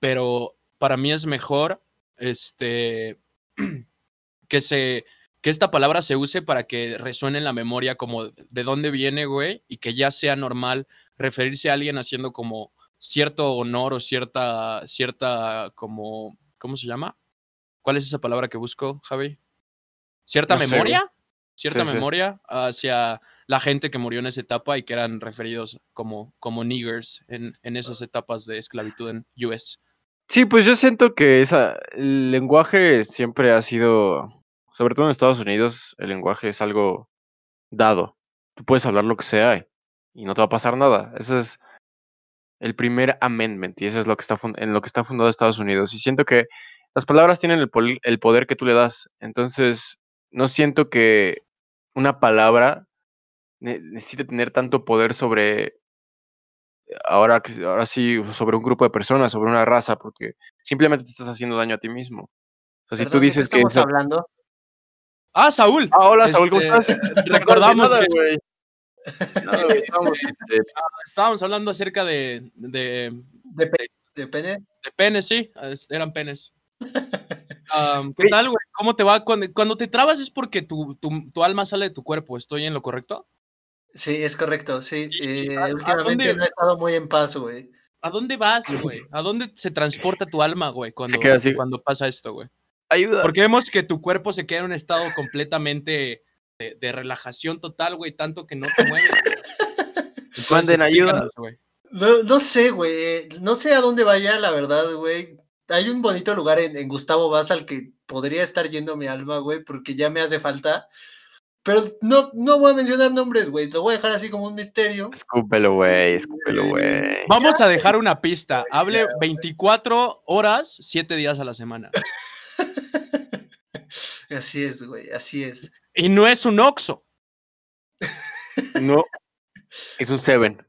pero para mí es mejor este [clears throat] que se que esta palabra se use para que resuene en la memoria como de dónde viene, güey, y que ya sea normal referirse a alguien haciendo como cierto honor o cierta cierta como ¿cómo se llama? ¿Cuál es esa palabra que busco, Javi? ¿Cierta No sé, memoria? Cierta Sí, sí. memoria hacia la gente que murió en esa etapa y que eran referidos como, como niggers en, en esas etapas de esclavitud en US. Sí, pues yo siento que esa, el lenguaje siempre ha sido, sobre todo en Estados Unidos, el lenguaje es algo dado. Tú puedes hablar lo que sea y no te va a pasar nada. Ese es el primer amendment y eso es lo que está en lo que está fundado Estados Unidos. Y siento que las palabras tienen el, poder que tú le das. Entonces, no siento que una palabra ne- necesite tener tanto poder sobre ahora, que- ahora sí, sobre un grupo de personas, sobre una raza, porque simplemente te estás haciendo daño a ti mismo. O sea, si tú Perdón, ¿de qué dices que... estamos esa- hablando? ¡Ah, Saúl! Ah, hola, Saúl, ¿cómo Este, estás? [laughs] Recordamos Nada, que güey. [laughs] Nada, güey, estábamos, este, estábamos hablando acerca de, de, ¿De, pe- de pene? de penes, sí, eran penes. [laughs] ¿Qué tal, güey? ¿Cómo te va? Cuando, cuando te trabas es porque tu, tu, tu alma sale de tu cuerpo. ¿Estoy en lo correcto? Sí, es correcto, sí. ¿Y Eh, a- a últimamente dónde- no he estado muy en paz, güey. ¿A dónde vas, güey? ¿A dónde se transporta tu alma, güey, cuando, queda así. cuando pasa esto, güey? Ayuda. Porque vemos que tu cuerpo se queda en un estado completamente de, de relajación total, güey, tanto que no te mueves. Manden [laughs] ayuda. No, no sé, güey. No sé a dónde vaya, la verdad, güey. Hay un bonito lugar en, en Gustavo Vaz al que podría estar yendo mi alma, güey, porque ya me hace falta. Pero no, no voy a mencionar nombres, güey. Lo voy a dejar así como un misterio. Escúpelo, güey, escúpelo, güey. Vamos a dejar una pista. [laughs] Hable 24 horas, 7 días a la semana. [laughs] Así es, güey, así es. Y no es un Oxxo. [laughs] No. Es un Seven.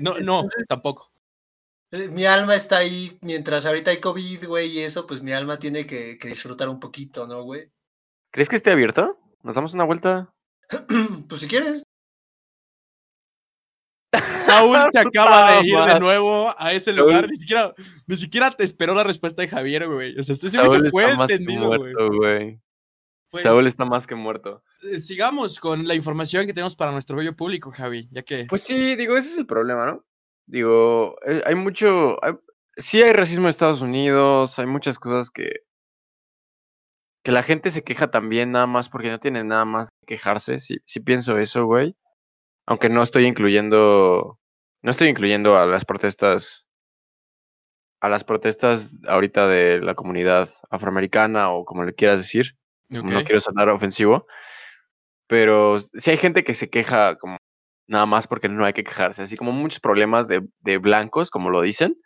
No, no, tampoco. Eh, Mi alma está ahí, mientras ahorita hay COVID, güey, y eso, pues mi alma tiene que, que disfrutar un poquito, ¿no, güey? ¿Crees que esté abierto? ¿Nos damos una vuelta? [clears throat] pues si quieres. Saúl [laughs] se acaba de ir de nuevo a ese lugar. Ni siquiera, ni siquiera te esperó la respuesta de Javier, güey. O sea, este se me fue está más que entendido, güey. muerto, güey. Pues, Saúl está más que muerto. eh, sigamos con la información que tenemos para nuestro bello público, Javi, ya que Pues sí, digo, ese es el problema, ¿no? Digo, eh, hay mucho. hay- sí hay racismo en Estados Unidos, hay muchas cosas que. Que la gente se queja también nada más porque no tiene nada más que quejarse. Sí, sí pienso eso, güey. Aunque no estoy incluyendo. No estoy incluyendo a las protestas. A las protestas ahorita de la comunidad afroamericana o como le quieras decir. No quiero sonar ofensivo. Pero sí hay gente que se queja como nada más porque no hay que quejarse. Así como muchos problemas de, de blancos, como lo dicen,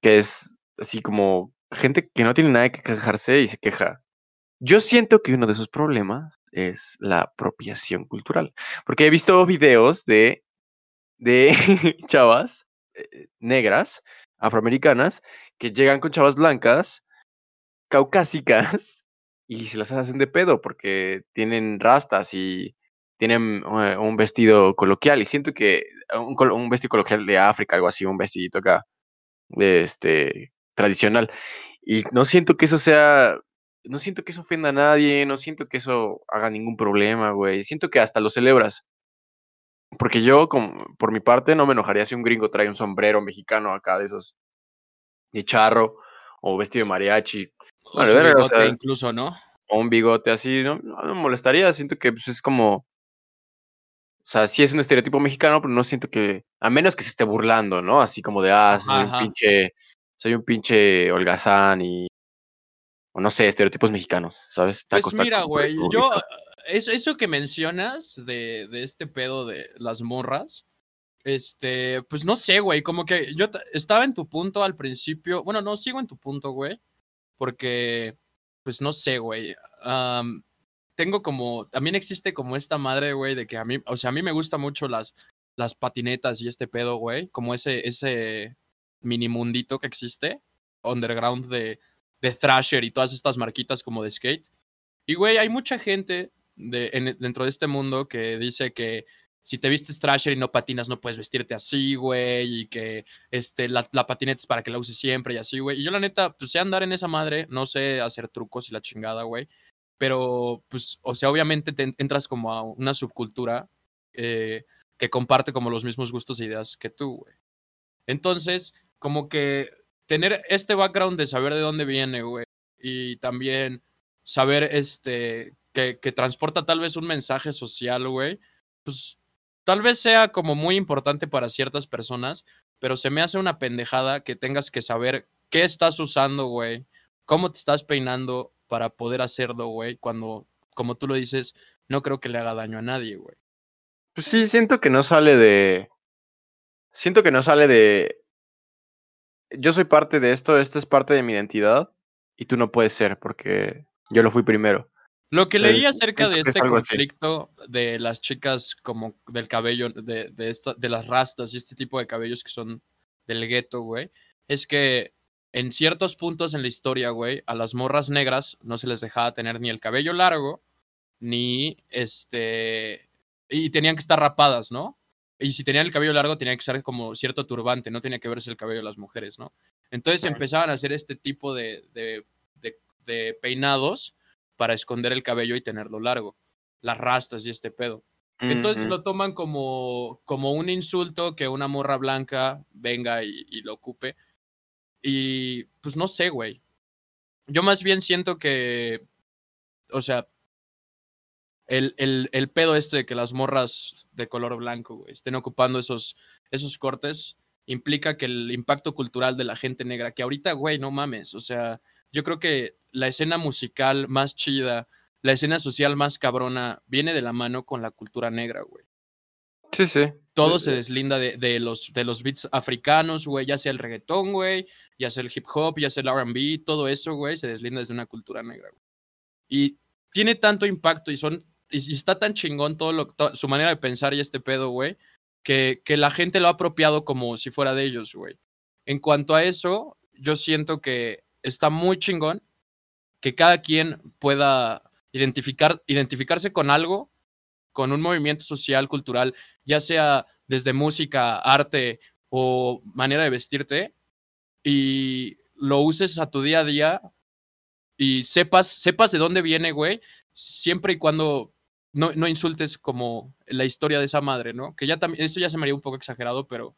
que es así como gente que no tiene nada que quejarse y se queja. Yo siento que uno de esos problemas es la apropiación cultural. Porque he visto videos de, de [laughs] chavas eh, negras, afroamericanas, que llegan con chavas blancas, caucásicas, [laughs] y se las hacen de pedo porque tienen rastas y tienen eh, un vestido coloquial. Y siento que un, col- un vestido coloquial de África, algo así, un vestidito acá, este, tradicional. Y no siento que eso sea, no siento que eso ofenda a nadie, no siento que eso haga ningún problema, güey. Siento que hasta lo celebras. Porque yo, como, por mi parte, no me enojaría si un gringo trae un sombrero mexicano acá de esos de charro o vestido de mariachi O Vale, su verga, o bigote sea, incluso, ¿no? o un bigote así, no, no me molestaría, siento que pues, es como, o sea, sí es un estereotipo mexicano, pero no siento que, a menos que se esté burlando, ¿no? Así como de, ah, soy Ajá. un pinche, soy un pinche holgazán y, o no sé, estereotipos mexicanos, ¿sabes? Pues mira, güey, yo, eso, eso que mencionas de, de este pedo de las morras, este, pues no sé, güey, como que yo ta- estaba en tu punto al principio, bueno, no, sigo en tu punto, güey, porque, pues no sé, güey, tengo como, también existe como esta madre, güey, de que a mí, o sea, a mí me gusta mucho las, las patinetas y este pedo, güey, como ese, ese mini mundito que existe, underground de, de Thrasher y todas estas marquitas como de skate. Y, güey, hay mucha gente de, en- dentro de este mundo que dice que si te vistes Thrasher y no patinas, no puedes vestirte así, güey, y que este, la, la patineta es para que la uses siempre y así, güey. Y yo, la neta, pues sé andar en esa madre, no sé hacer trucos y la chingada, güey. Pero, pues, o sea, obviamente te en- entras como a una subcultura eh, que comparte como los mismos gustos e ideas que tú, güey. Entonces, como que tener este background de saber de dónde viene, güey, y también saber este que, que transporta tal vez un mensaje social, güey, pues tal vez sea como muy importante para ciertas personas, pero se me hace una pendejada que tengas que saber qué estás usando, güey, cómo te estás peinando para poder hacerlo, güey, cuando, como tú lo dices, no creo que le haga daño a nadie, güey. Pues sí, siento que no sale de, siento que no sale de, yo soy parte de esto, esta es parte de mi identidad y tú no puedes ser porque yo lo fui primero. Lo que leí acerca de este conflicto de las chicas como del cabello, de, de, esta, de las rastas y este tipo de cabellos que son del gueto, güey, es que en ciertos puntos en la historia, güey, a las morras negras no se les dejaba tener ni el cabello largo, ni este... Y tenían que estar rapadas, ¿no? Y si tenían el cabello largo, tenía que usar como cierto turbante, no tenía que verse el cabello de las mujeres, ¿no? Entonces empezaban a hacer este tipo de, de, de, de peinados para esconder el cabello y tenerlo largo, las rastas y este pedo. Entonces lo toman como, como un insulto que una morra blanca venga y, y lo ocupe. Y pues no sé, güey. Yo más bien siento que, o sea, el, el, el pedo este de que las morras de color blanco güey, estén ocupando esos, esos cortes implica que el impacto cultural de la gente negra, que ahorita, güey, no mames, o sea, yo creo que la escena musical más chida, la escena social más cabrona, viene de la mano con la cultura negra, güey. Sí, sí. Todo se deslinda de, de los, de los beats africanos, güey, ya sea el reggaetón, güey, ya sea el hip hop, ya sea el RB, todo eso, güey, se deslinda desde una cultura negra, güey. Y tiene tanto impacto y son y está tan chingón todo lo, su manera de pensar y este pedo, güey, que, que la gente lo ha apropiado como si fuera de ellos, güey. En cuanto a eso, yo siento que está muy chingón que cada quien pueda identificar, identificarse con algo, con un movimiento social, cultural, ya sea desde música, arte o manera de vestirte, y lo uses a tu día a día y sepas, sepas de dónde viene, güey, siempre y cuando no, no insultes como la historia de esa madre, ¿no? Que ya también, eso ya se me haría un poco exagerado, pero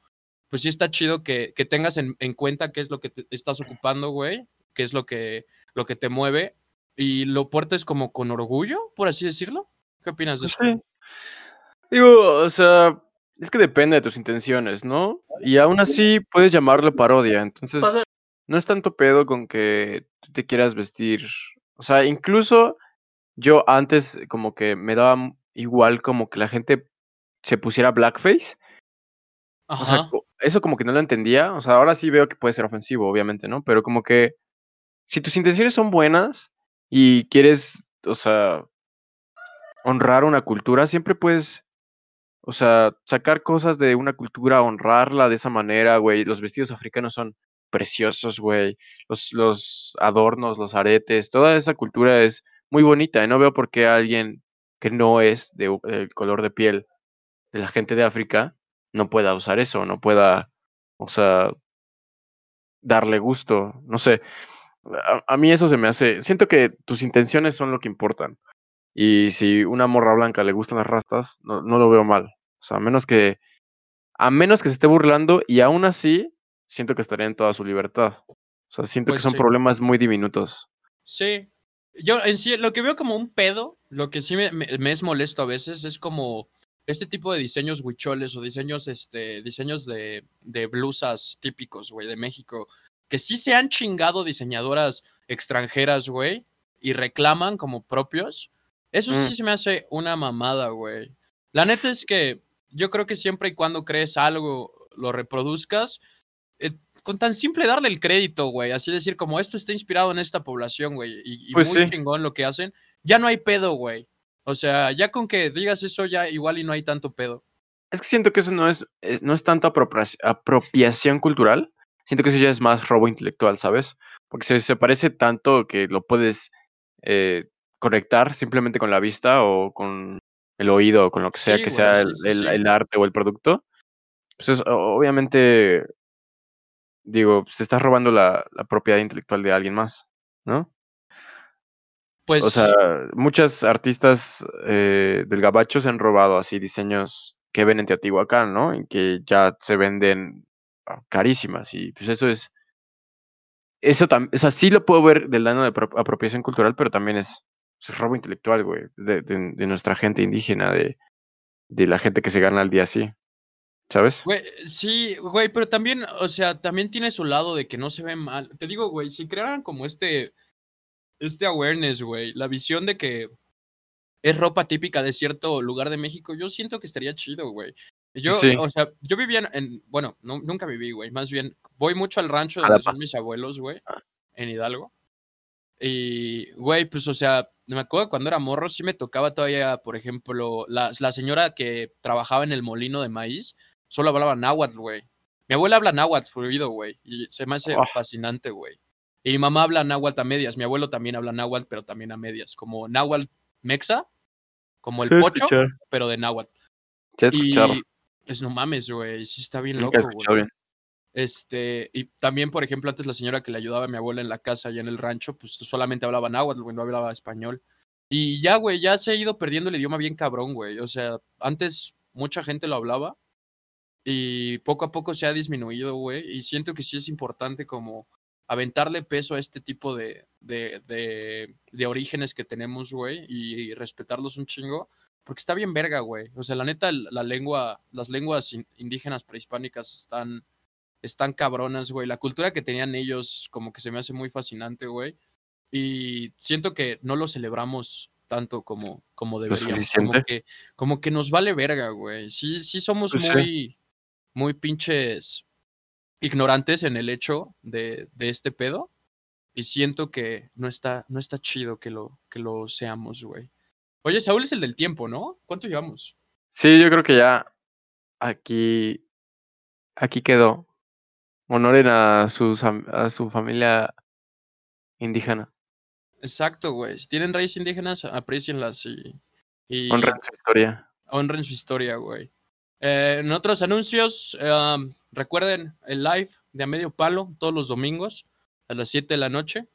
pues sí está chido que, que tengas en, en cuenta qué es lo que te estás ocupando, güey, qué es lo que, lo que te mueve y lo portes como con orgullo, por así decirlo. ¿Qué opinas de Pues eso? sí. Digo, o sea, es que depende de tus intenciones, ¿no? Y aún así puedes llamarlo parodia. Entonces, no es tanto pedo con que tú te quieras vestir. O sea, incluso yo antes como que me daba igual como que la gente se pusiera blackface. O sea, eso como que no lo entendía. O sea, ahora sí veo que puede ser ofensivo, obviamente, ¿no? Pero como que si tus intenciones son buenas y quieres, o sea, honrar una cultura, siempre puedes, o sea, sacar cosas de una cultura, honrarla de esa manera, güey. Los vestidos africanos son preciosos, güey. Los, los adornos, los aretes, toda esa cultura es muy bonita y no veo por qué alguien que no es de u- el color de piel de la gente de África no pueda usar eso, no pueda, o sea, darle gusto, no sé. A, a mí eso se me hace, siento que tus intenciones son lo que importan. Y si una morra blanca le gustan las rastas, no, no lo veo mal. O sea, a menos que, a menos que se esté burlando y aún así, siento que estaría en toda su libertad. O sea, siento Pues que son sí. problemas muy diminutos. Sí. Yo en sí, lo que veo como un pedo, lo que sí me, me- me es molesto a veces es como este tipo de diseños huicholes o diseños, este, diseños de, de blusas típicos, güey, de México, que sí se han chingado diseñadoras extranjeras, güey, y reclaman como propios. Eso Mm. sí se me hace una mamada, güey. La neta es que yo creo que siempre y cuando crees algo, lo reproduzcas, con tan simple darle el crédito, güey. Así decir, como esto está inspirado en esta población, güey. Y, y Pues muy sí. chingón lo que hacen. Ya no hay pedo, güey. O sea, ya con que digas eso, ya igual y no hay tanto pedo. Es que siento que eso no es, eh, no es tanto apropia- apropiación cultural, siento que eso ya es más robo intelectual, ¿sabes? Porque se, se parece tanto que lo puedes eh, conectar simplemente con la vista o con el oído o con lo que sea Sí, que sea sí, el, arte o el producto. Pues es- obviamente, digo, se está robando la, la propiedad intelectual de alguien más, ¿no? Pues, O sea, muchas artistas eh, del gabacho se han robado así diseños que ven en Teotihuacán, ¿no? Y que ya se venden ah, carísimas. Y pues eso es. Eso también. O sea, sí lo puedo ver del lado de apro- apropiación cultural, pero también es, es robo intelectual, güey. De, de- de nuestra gente indígena, de, de la gente que se gana al día así. ¿Sabes? güey, sí, güey, pero también, o sea, también tiene su lado de que no se ve mal. Te digo, güey, si crearan como este, este awareness, güey, la visión de que es ropa típica de cierto lugar de México, yo siento que estaría chido, güey. Yo, Sí. o sea, yo vivía en, en- bueno, no, nunca viví, güey, más bien voy mucho al rancho donde son mis abuelos, güey, Ah. en Hidalgo. Y, güey, pues, o sea, me acuerdo cuando era morro, sí me tocaba todavía, por ejemplo, la, la señora que trabajaba en el molino de maíz, solo hablaba náhuatl, güey. Mi abuela habla náhuatl fluido, güey, y se me hace Oh. fascinante, güey. Y mi mamá habla náhuatl a medias, mi abuelo también habla náhuatl, pero también a medias, como náhuatl mexa, como el pocho, pero de náhuatl. Escuchado. Y es no mames, güey, sí está bien loco, güey. Este, y también, por ejemplo, antes la señora que le ayudaba a mi abuela en la casa y en el rancho, pues solamente hablaba náhuatl, güey, no hablaba español. Y ya, güey, ya se ha ido perdiendo el idioma bien cabrón, güey. O sea, antes mucha gente lo hablaba y poco a poco se ha disminuido, güey. Y siento que sí es importante como aventarle peso a este tipo de, de, de, de orígenes que tenemos, güey, y, respetarlos un chingo, porque está bien verga, güey. O sea, la neta, la lengua, las lenguas indígenas prehispánicas están, están cabronas, güey. La cultura que tenían ellos como que se me hace muy fascinante, güey. Y siento que no lo celebramos tanto como, como deberíamos. Como que, como que nos vale verga, güey. Sí, sí somos pues muy, muy pinches ignorantes en el hecho de, de, este pedo. Y siento que no está, no está chido que lo, que lo seamos, güey. Oye, Saúl es el del tiempo, ¿no? ¿Cuánto llevamos? Sí, yo creo que ya aquí, aquí quedó. Honoren a, sus, a su familia indígena. Exacto, güey. Si tienen raíces indígenas, aprecienlas y, y... Honren su historia. Honren su historia, güey. Eh, en otros anuncios, recuerden el live de A Medio Palo todos los domingos a las 7 de la noche,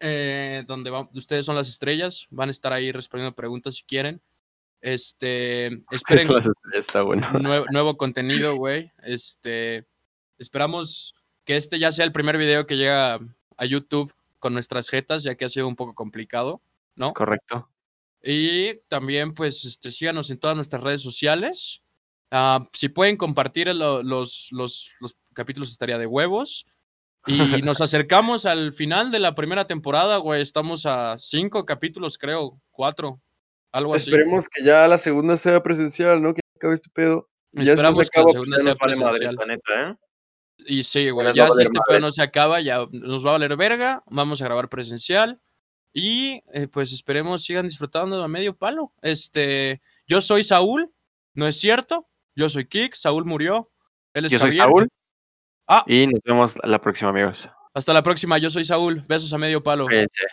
eh, donde ustedes son las estrellas, van a estar ahí respondiendo preguntas si quieren. Este, esperen está bueno. nuevo, nuevo contenido, güey. Este, esperamos que este ya sea el primer video que llega a YouTube con nuestras jetas, ya que ha sido un poco complicado, ¿no? Correcto. Y también, pues, este, síganos en todas nuestras redes sociales. Ah, si pueden compartir los, los, los, capítulos, estaría de huevos. Y nos [laughs] acercamos al final de la primera temporada, güey. Estamos a cinco capítulos, creo, cuatro, algo así. Esperemos que ya la segunda sea presencial, ¿no? Que acabe este pedo. Esperamos que la segunda sea presencial. ¿eh? Y sí, güey, ya si este pedo no se acaba, ya nos va a valer verga. Vamos a grabar presencial. Y eh, pues esperemos sigan disfrutando a medio palo. Este, yo soy Saúl, ¿no es cierto? Yo soy Kik, Saúl murió. Él es Yo soy Saúl. Ah. Y nos vemos la próxima, amigos. Hasta la próxima, yo soy Saúl. Besos a medio palo. Cuídense.